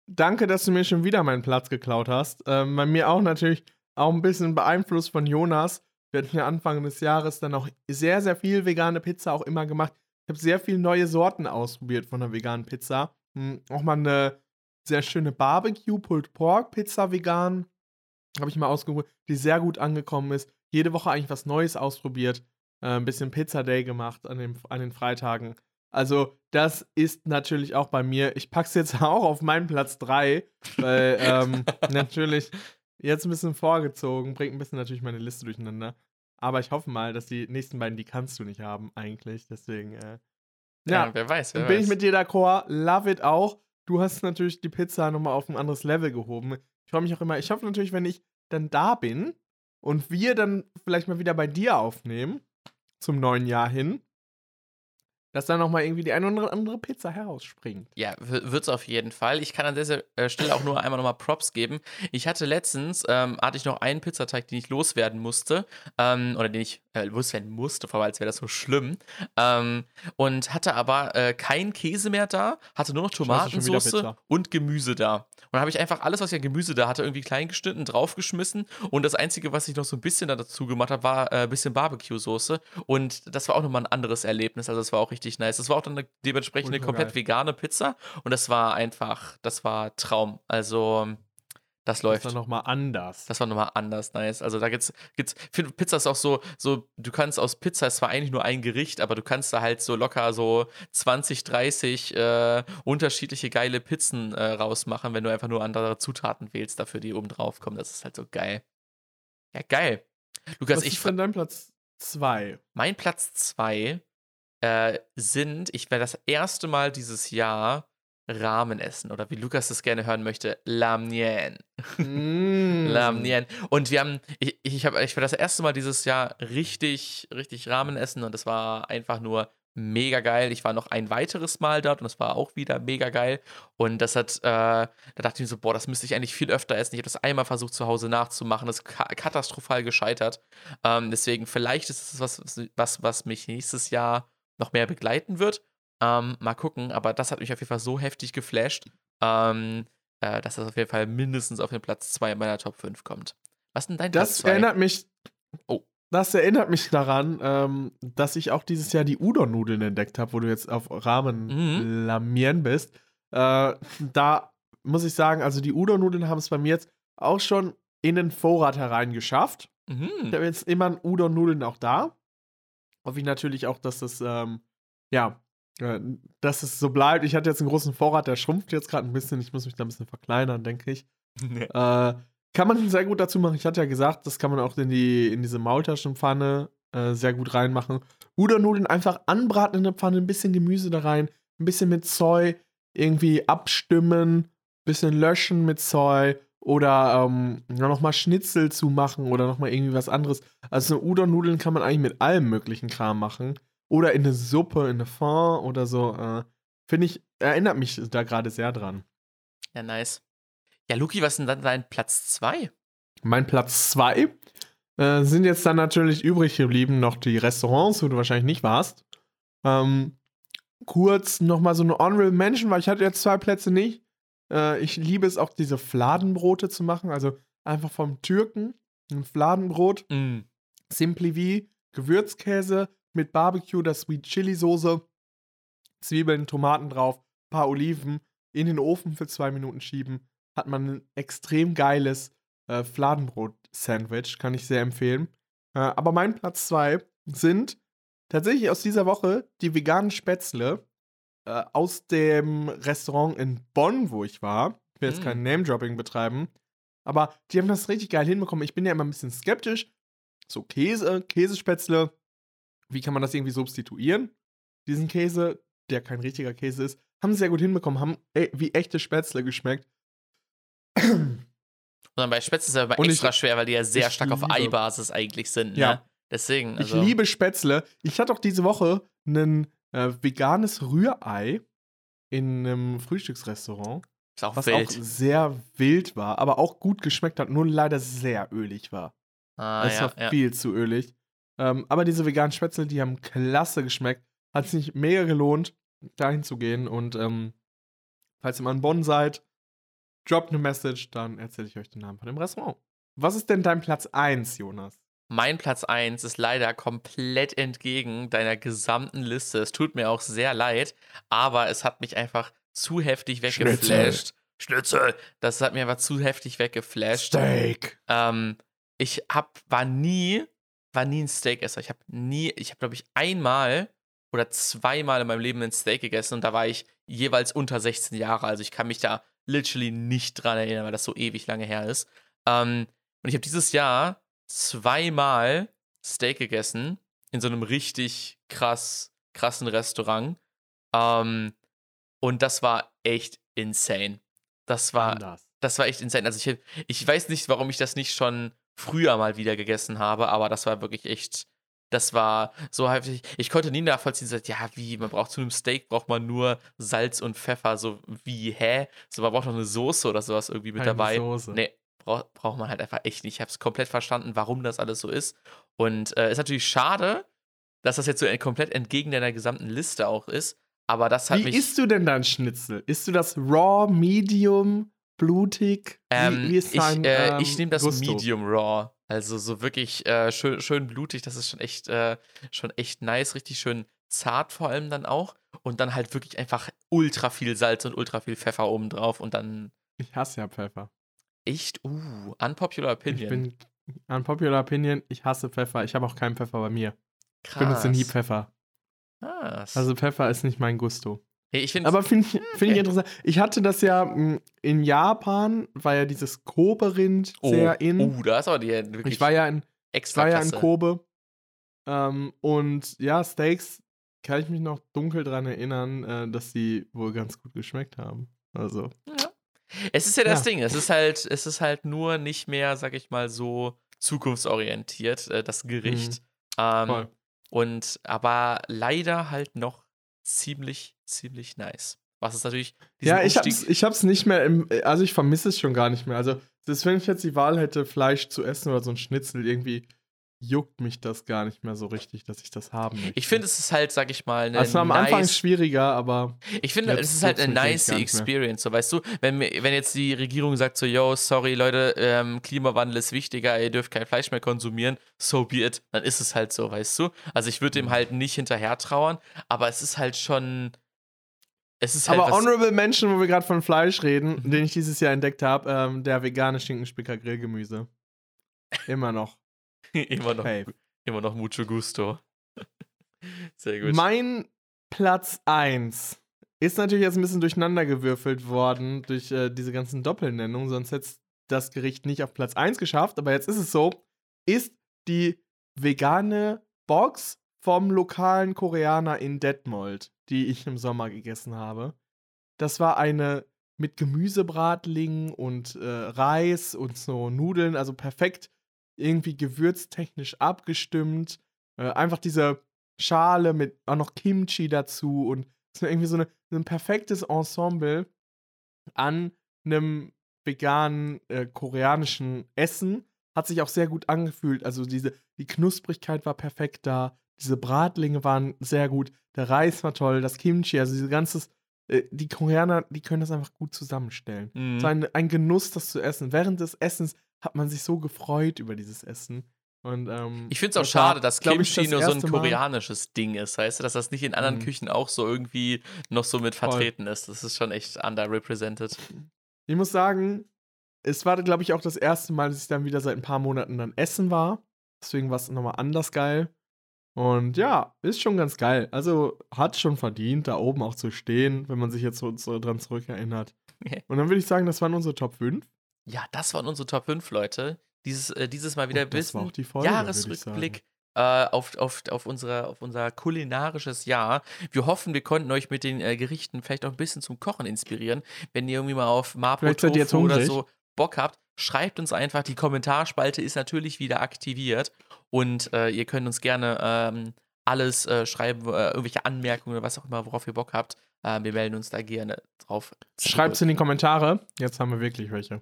Danke, dass du mir schon wieder meinen Platz geklaut hast. Ähm, bei mir auch natürlich auch ein bisschen beeinflusst von Jonas. Wir hatten ja Anfang des Jahres dann auch sehr, sehr viel vegane Pizza auch immer gemacht. Ich habe sehr viele neue Sorten ausprobiert von der veganen Pizza. Hm, auch mal eine sehr schöne Barbecue Pulled Pork Pizza vegan. Habe ich mal ausprobiert, die sehr gut angekommen ist. Jede Woche eigentlich was Neues ausprobiert. Äh, ein bisschen Pizza Day gemacht an, dem, an den Freitagen. Also, das ist natürlich auch bei mir. Ich pack's jetzt auch auf meinen Platz 3, weil ähm, natürlich jetzt ein bisschen vorgezogen, bringt ein bisschen natürlich meine Liste durcheinander. Aber ich hoffe mal, dass die nächsten beiden, die kannst du nicht haben, eigentlich. Deswegen, äh, Ja, ja, wer weiß, wer bin weiß. ich mit dir d'accord. Love it auch. Du hast natürlich die Pizza nochmal auf ein anderes Level gehoben. Ich freue mich auch immer. Ich hoffe natürlich, wenn ich dann da bin und wir dann vielleicht mal wieder bei dir aufnehmen, zum neuen Jahr hin, dass dann nochmal irgendwie die eine oder andere Pizza herausspringt. Ja, wird es auf jeden Fall. Ich kann an dieser äh, Stelle auch nur einmal nochmal Props geben. Ich hatte letztens, ähm, hatte ich noch einen Pizzateig, den ich loswerden musste, ähm, oder den ich äh, loswerden musste, vor allem als wäre das so schlimm, ähm, und hatte aber äh, keinen Käse mehr da, hatte nur noch Tomatensauce und Gemüse da. Und habe ich einfach alles, was ich an Gemüse da hatte, irgendwie klein geschnitten, draufgeschmissen und das Einzige, was ich noch so ein bisschen da dazu gemacht habe, war äh, ein bisschen Barbecue-Soße und das war auch nochmal ein anderes Erlebnis, also das war auch richtig nice. Das war auch dann eine, dementsprechend eine komplett geil. vegane Pizza und das war einfach, das war Traum. Also, das Das läuft. ist dann nochmal anders. Das war nochmal anders nice. Also da gibt's, gibt's, Pizza ist auch so, so, du kannst aus Pizza, es war eigentlich nur ein Gericht, aber du kannst da halt so locker so 20, 30 äh, unterschiedliche geile Pizzen äh, rausmachen, wenn du einfach nur andere Zutaten wählst, dafür die oben drauf kommen. Das ist halt so geil. Ja, geil. Lukas, Was ich, ist denn dein Platz 2? mein Platz zwei äh, sind, ich werde das erste Mal dieses Jahr Ramen essen oder wie Lukas das gerne hören möchte, Lamnien. Mm. Lamnien. Und wir haben, ich, ich habe, ich werde das erste Mal dieses Jahr richtig, richtig Ramen essen und es war einfach nur mega geil. Ich war noch ein weiteres Mal dort und es war auch wieder mega geil. Und das hat, äh, da dachte ich mir so, boah, das müsste ich eigentlich viel öfter essen. Ich habe das einmal versucht zu Hause nachzumachen, das ist ka katastrophal gescheitert. Ähm, deswegen, vielleicht ist es was, was, was mich nächstes Jahr noch mehr begleiten wird. Ähm, mal gucken, aber das hat mich auf jeden Fall so heftig geflasht, ähm, äh, dass das auf jeden Fall mindestens auf den Platz 2 meiner Top 5 kommt. Was ist denn dein Platz Das 2? erinnert mich. Oh. Das erinnert mich daran, ähm, dass ich auch dieses Jahr die Udon-Nudeln entdeckt habe, wo du jetzt auf Ramen Mhm. lamieren bist. Äh, da muss ich sagen, also die Udon-Nudeln haben es bei mir jetzt auch schon in den Vorrat hereingeschafft. Ich Mhm. habe jetzt immer Udon-Nudeln auch da. Hoffe ich natürlich auch, dass das, ähm, ja, äh, dass es so bleibt. Ich hatte jetzt einen großen Vorrat, der schrumpft jetzt gerade ein bisschen. Ich muss mich da ein bisschen verkleinern, denke ich. Äh, kann man sehr gut dazu machen. Ich hatte ja gesagt, das kann man auch in, die, in diese Maultaschenpfanne äh, sehr gut reinmachen. Udon-Nudeln einfach anbraten in der Pfanne, ein bisschen Gemüse da rein, ein bisschen mit Soy irgendwie abstimmen, bisschen löschen mit Soy oder ähm, nochmal Schnitzel zu machen oder nochmal irgendwie was anderes. Also so Udon-Nudeln kann man eigentlich mit allem möglichen Kram machen. Oder in eine Suppe, in eine Fond oder so. Äh, Finde ich, erinnert mich da gerade sehr dran. Ja, nice. Ja, Luki, was ist denn dann dein Platz 2? Mein Platz 2 äh, sind jetzt dann natürlich übrig geblieben noch die Restaurants, wo du wahrscheinlich nicht warst. Ähm, kurz nochmal so eine Honorable Mention, weil ich hatte jetzt zwei Plätze nicht. Äh, ich liebe es auch, diese Fladenbrote zu machen. Also einfach vom Türken ein Fladenbrot. Mm. Simply wie Gewürzkäse mit Barbecue, der Sweet Chili Soße, Zwiebeln, Tomaten drauf, paar Oliven, in den Ofen für zwei Minuten schieben. Hat man ein extrem geiles äh, Fladenbrot-Sandwich, kann ich sehr empfehlen. Äh, aber mein Platz zwei sind tatsächlich aus dieser Woche die veganen Spätzle äh, aus dem Restaurant in Bonn, wo ich war. Ich will jetzt Mm. kein Name-Dropping betreiben. Aber die haben das richtig geil hinbekommen. Ich bin ja immer ein bisschen skeptisch. So Käse, Käsespätzle. Wie kann man das irgendwie substituieren? Diesen Käse, der kein richtiger Käse ist, haben sie sehr gut hinbekommen, haben e wie echte Spätzle geschmeckt. Und dann bei Spätzle ist es aber Und ich- extra schwer, weil die ja sehr ich stark auf liebe- Ei-Basis eigentlich sind. Ja. Ne? Deswegen, also. Ich liebe Spätzle. Ich hatte auch diese Woche ein äh, veganes Rührei in einem Frühstücksrestaurant, auch was wild. auch sehr wild war, aber auch gut geschmeckt hat, nur leider sehr ölig war. ah, Es ja, war ja. viel zu ölig. Ähm, aber diese veganen Spätzle, die haben klasse geschmeckt. Hat sich mega gelohnt, dahin zu gehen. Und ähm, falls ihr mal in Bonn seid, droppt eine Message, dann erzähle ich euch den Namen von dem Restaurant. Was ist denn dein Platz 1, Jonas? Mein Platz 1 ist leider komplett entgegen deiner gesamten Liste. Es tut mir auch sehr leid, aber es hat mich einfach zu heftig weggeflasht. Schnitzel! Das hat mir aber zu heftig weggeflasht. Steak. Ähm, ich hab, war nie, war nie ein Steakesser. Ich habe nie, ich habe glaube ich einmal oder zweimal in meinem Leben ein Steak gegessen und da war ich jeweils unter 16 Jahre. Also ich kann mich da literally nicht dran erinnern, weil das so ewig lange her ist. Ähm, und ich habe dieses Jahr zweimal Steak gegessen in so einem richtig krass, krassen Restaurant. Ähm, und das war echt insane. Das war, Anders. das war echt insane. Also ich, ich weiß nicht, warum ich das nicht schon früher mal wieder gegessen habe, aber das war wirklich echt, das war so heftig. Ich konnte nie nachvollziehen, so, ja, wie, man braucht zu einem Steak, braucht man nur Salz und Pfeffer, so wie, hä? So, man braucht noch eine Soße oder sowas irgendwie mit Keine dabei. Soße. Nee, brauch, braucht man halt einfach echt nicht. Ich habe es komplett verstanden, warum das alles so ist. Und äh, ist natürlich schade, dass das jetzt so komplett entgegen deiner gesamten Liste auch ist. Aber das hat Wie mich. isst du denn dein Schnitzel? Isst du das raw, medium, blutig? Ähm, wie, wie ist ich dein, äh, ähm, ich nehme das Gusto? Medium Raw. Also so wirklich äh, schön, schön blutig. Das ist schon echt, äh, schon echt nice. Richtig schön zart vor allem dann auch. Und dann halt wirklich einfach ultra viel Salz und ultra viel Pfeffer oben drauf. Und dann Ich hasse ja Pfeffer. Echt, uh, unpopular opinion. Ich bin unpopular opinion, ich hasse Pfeffer. Ich habe auch keinen Pfeffer bei mir. Ich krass. benutze nie Pfeffer. Krass. Also Pfeffer ist nicht mein Gusto. Hey, ich Aber finde ich, find ich interessant. Ich hatte das ja mh, in Japan, war ja dieses Kobe-Rind sehr in. Oh, da ist aber die wirklich ich war ja in, ich extra war ja in. Kobe. Ähm, und ja, Steaks kann ich mich noch dunkel dran erinnern, äh, dass die wohl ganz gut geschmeckt haben. Also. Es ist ja das Ja. Ding, es ist halt, es ist halt nur nicht mehr, sag ich mal, so zukunftsorientiert, äh, das Gericht. Ähm, Mhm. voll. und aber leider halt noch ziemlich, ziemlich nice. Was ist natürlich Ja, ich hab's, ich hab's nicht mehr im, also ich vermisse es schon gar nicht mehr. Also, das, wenn ich jetzt die Wahl hätte, Fleisch zu essen oder so ein Schnitzel, irgendwie juckt mich das gar nicht mehr so richtig, dass ich das haben möchte. Ich finde, es ist halt, sag ich mal, eine Also, es war am Anfang nice, schwieriger, aber Ich finde, es ist halt eine nice. Experience, so weißt du, wenn, wenn jetzt die Regierung sagt so, yo, sorry Leute, ähm, Klimawandel ist wichtiger, ihr dürft kein Fleisch mehr konsumieren, so be it, dann ist es halt so, weißt du. Also ich würde dem Mhm. halt nicht hinterher trauern, aber es ist halt schon, es ist halt Aber Honorable Mention, wo wir gerade von Fleisch reden, Mhm. den ich dieses Jahr entdeckt habe, ähm, der vegane Schinkenspicker Grillgemüse. Immer noch. immer noch, Hey. immer noch mucho gusto. Sehr gut. Mein Platz 1 ist natürlich jetzt ein bisschen durcheinandergewürfelt worden durch äh, diese ganzen Doppelnennungen, sonst hätte das Gericht nicht auf Platz 1 geschafft, aber jetzt ist es so, ist die vegane Box vom lokalen Koreaner in Detmold, die ich im Sommer gegessen habe. Das war eine mit Gemüsebratling und äh, Reis und so Nudeln, also perfekt irgendwie gewürztechnisch abgestimmt. Äh, einfach diese Schale mit auch noch Kimchi dazu und so irgendwie so eine, ein perfektes Ensemble an einem veganen äh, koreanischen Essen. Hat sich auch sehr gut angefühlt. Also diese, die Knusprigkeit war perfekt da. Diese Bratlinge waren sehr gut. Der Reis war toll. Das Kimchi, also diese ganzes, äh, die Koreaner, die können das einfach gut zusammenstellen. Mhm. War ein, ein Genuss, das zu essen. Während des Essens hat man sich so gefreut über dieses Essen. Und, ähm, Ich finde es auch das schade, dass Kimchi das nur so ein erste Mal- koreanisches Ding ist, weißt du, dass das nicht in anderen Mhm. Küchen auch so irgendwie noch so mit Voll. vertreten ist. Das ist schon echt underrepresented. Ich muss sagen, es war, glaube ich, auch das erste Mal, dass ich dann wieder seit ein paar Monaten dann essen war. Deswegen war es nochmal anders geil. Und ja, ist schon ganz geil. Also hat schon verdient, da oben auch zu stehen, wenn man sich jetzt so, so dran zurückerinnert. Und dann würde ich sagen, das waren unsere Top 5. Ja, das waren unsere Top 5, Leute. Dieses, äh, dieses Mal wieder ich Jahresrückblick äh, auf, auf, auf, unsere, auf unser kulinarisches Jahr. Wir hoffen, wir konnten euch mit den äh, Gerichten vielleicht auch ein bisschen zum Kochen inspirieren. Wenn ihr irgendwie mal auf Mapo Tofu oder so Bock habt, schreibt uns einfach. Die Kommentarspalte ist natürlich wieder aktiviert und äh, ihr könnt uns gerne ähm, alles äh, schreiben, äh, irgendwelche Anmerkungen oder was auch immer, worauf ihr Bock habt. Äh, wir melden uns da gerne drauf. Schreibt es in die Kommentare. Jetzt haben wir wirklich welche.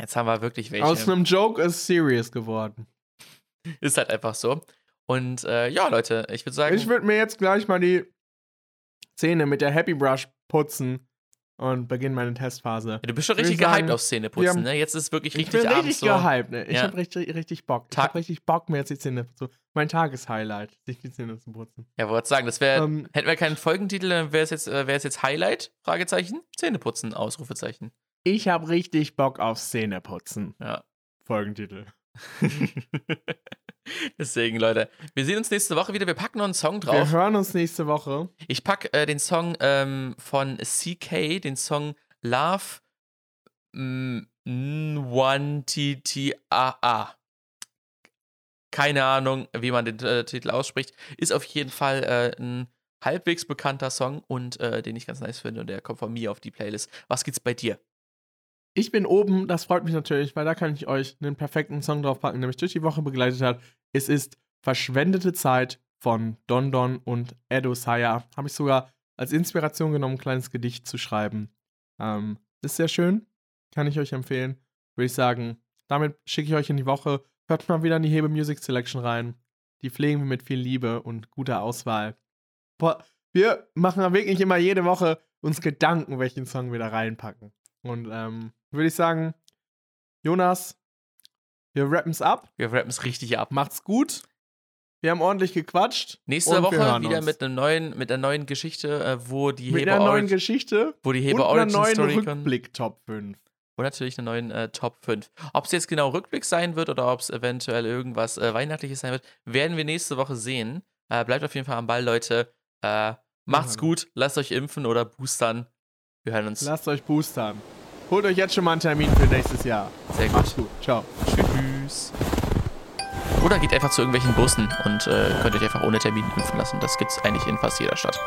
Jetzt haben wir wirklich welche. Aus einem Joke ist serious geworden. Ist halt einfach so. Und äh, ja, Leute, ich würde sagen, Ich würde mir jetzt gleich mal die Zähne mit der Happy Brush putzen und beginne meine Testphase. du bist schon richtig ich sagen, gehypt auf Zähne putzen, haben- ne? Jetzt ist wirklich Ich richtig bin abends richtig so. gehypt, ne? Ich Ja. habe richtig, richtig Bock. Ich habe richtig Bock, mir jetzt die Zähne zu. Mein Tageshighlight, sich die Zähne zu putzen. Ja, wollte sagen, das wäre, Ähm, hätten wir keinen Folgentitel, dann wäre es jetzt, äh, es jetzt Highlight, Fragezeichen, Zähneputzen, Ausrufezeichen. Ich habe richtig Bock aufs Zähneputzen. Ja. Folgentitel. Deswegen, Leute, wir sehen uns nächste Woche wieder. Wir packen noch einen Song Wir drauf. hören uns nächste Woche. Ich packe äh, den Song ähm, von CK, den Song Love One T T A A. Keine Ahnung, wie man den äh, Titel ausspricht. Ist auf jeden Fall äh, ein halbwegs bekannter Song und äh, den ich ganz nice finde und der kommt von mir auf die Playlist. Was gibt's bei dir? Ich bin oben, das freut mich natürlich, weil da kann ich euch einen perfekten Song draufpacken, der mich durch die Woche begleitet hat. Es ist Verschwendete Zeit von Don Don und Edo Saya. Habe ich sogar als Inspiration genommen, ein kleines Gedicht zu schreiben. Ähm, ist sehr schön, kann ich euch empfehlen. Würde ich sagen, damit schicke ich euch in die Woche. Hört mal wieder in die Hebe Music Selection rein. Die pflegen wir mit viel Liebe und guter Auswahl. Boah, wir machen wirklich immer jede Woche uns Gedanken, welchen Song wir da reinpacken. Und ähm, würde ich sagen, Jonas, wir rappen es ab. Wir rappen es richtig ab. Macht's gut. Wir haben ordentlich gequatscht. Nächste Woche wieder uns. mit, einem neuen, mit einer neuen Geschichte, äh, wo die mit Heber einer neuen Origin, Geschichte wo die und Heber einer Origin neuen Story. Rückblick Top 5. Und natürlich einen neuen äh, Top 5. Ob es jetzt genau Rückblick sein wird oder ob es eventuell irgendwas äh, Weihnachtliches sein wird, werden wir nächste Woche sehen. Äh, bleibt auf jeden Fall am Ball, Leute. Äh, macht's gut, lasst euch impfen oder boostern. Wir hören uns. Lasst euch boostern. Holt euch jetzt schon mal einen Termin für nächstes Jahr. Sehr gut. Macht's gut. Ciao. Tschüss. Oder geht einfach zu irgendwelchen Bussen und äh, könnt euch einfach ohne Termin impfen lassen. Das gibt's eigentlich in fast jeder Stadt.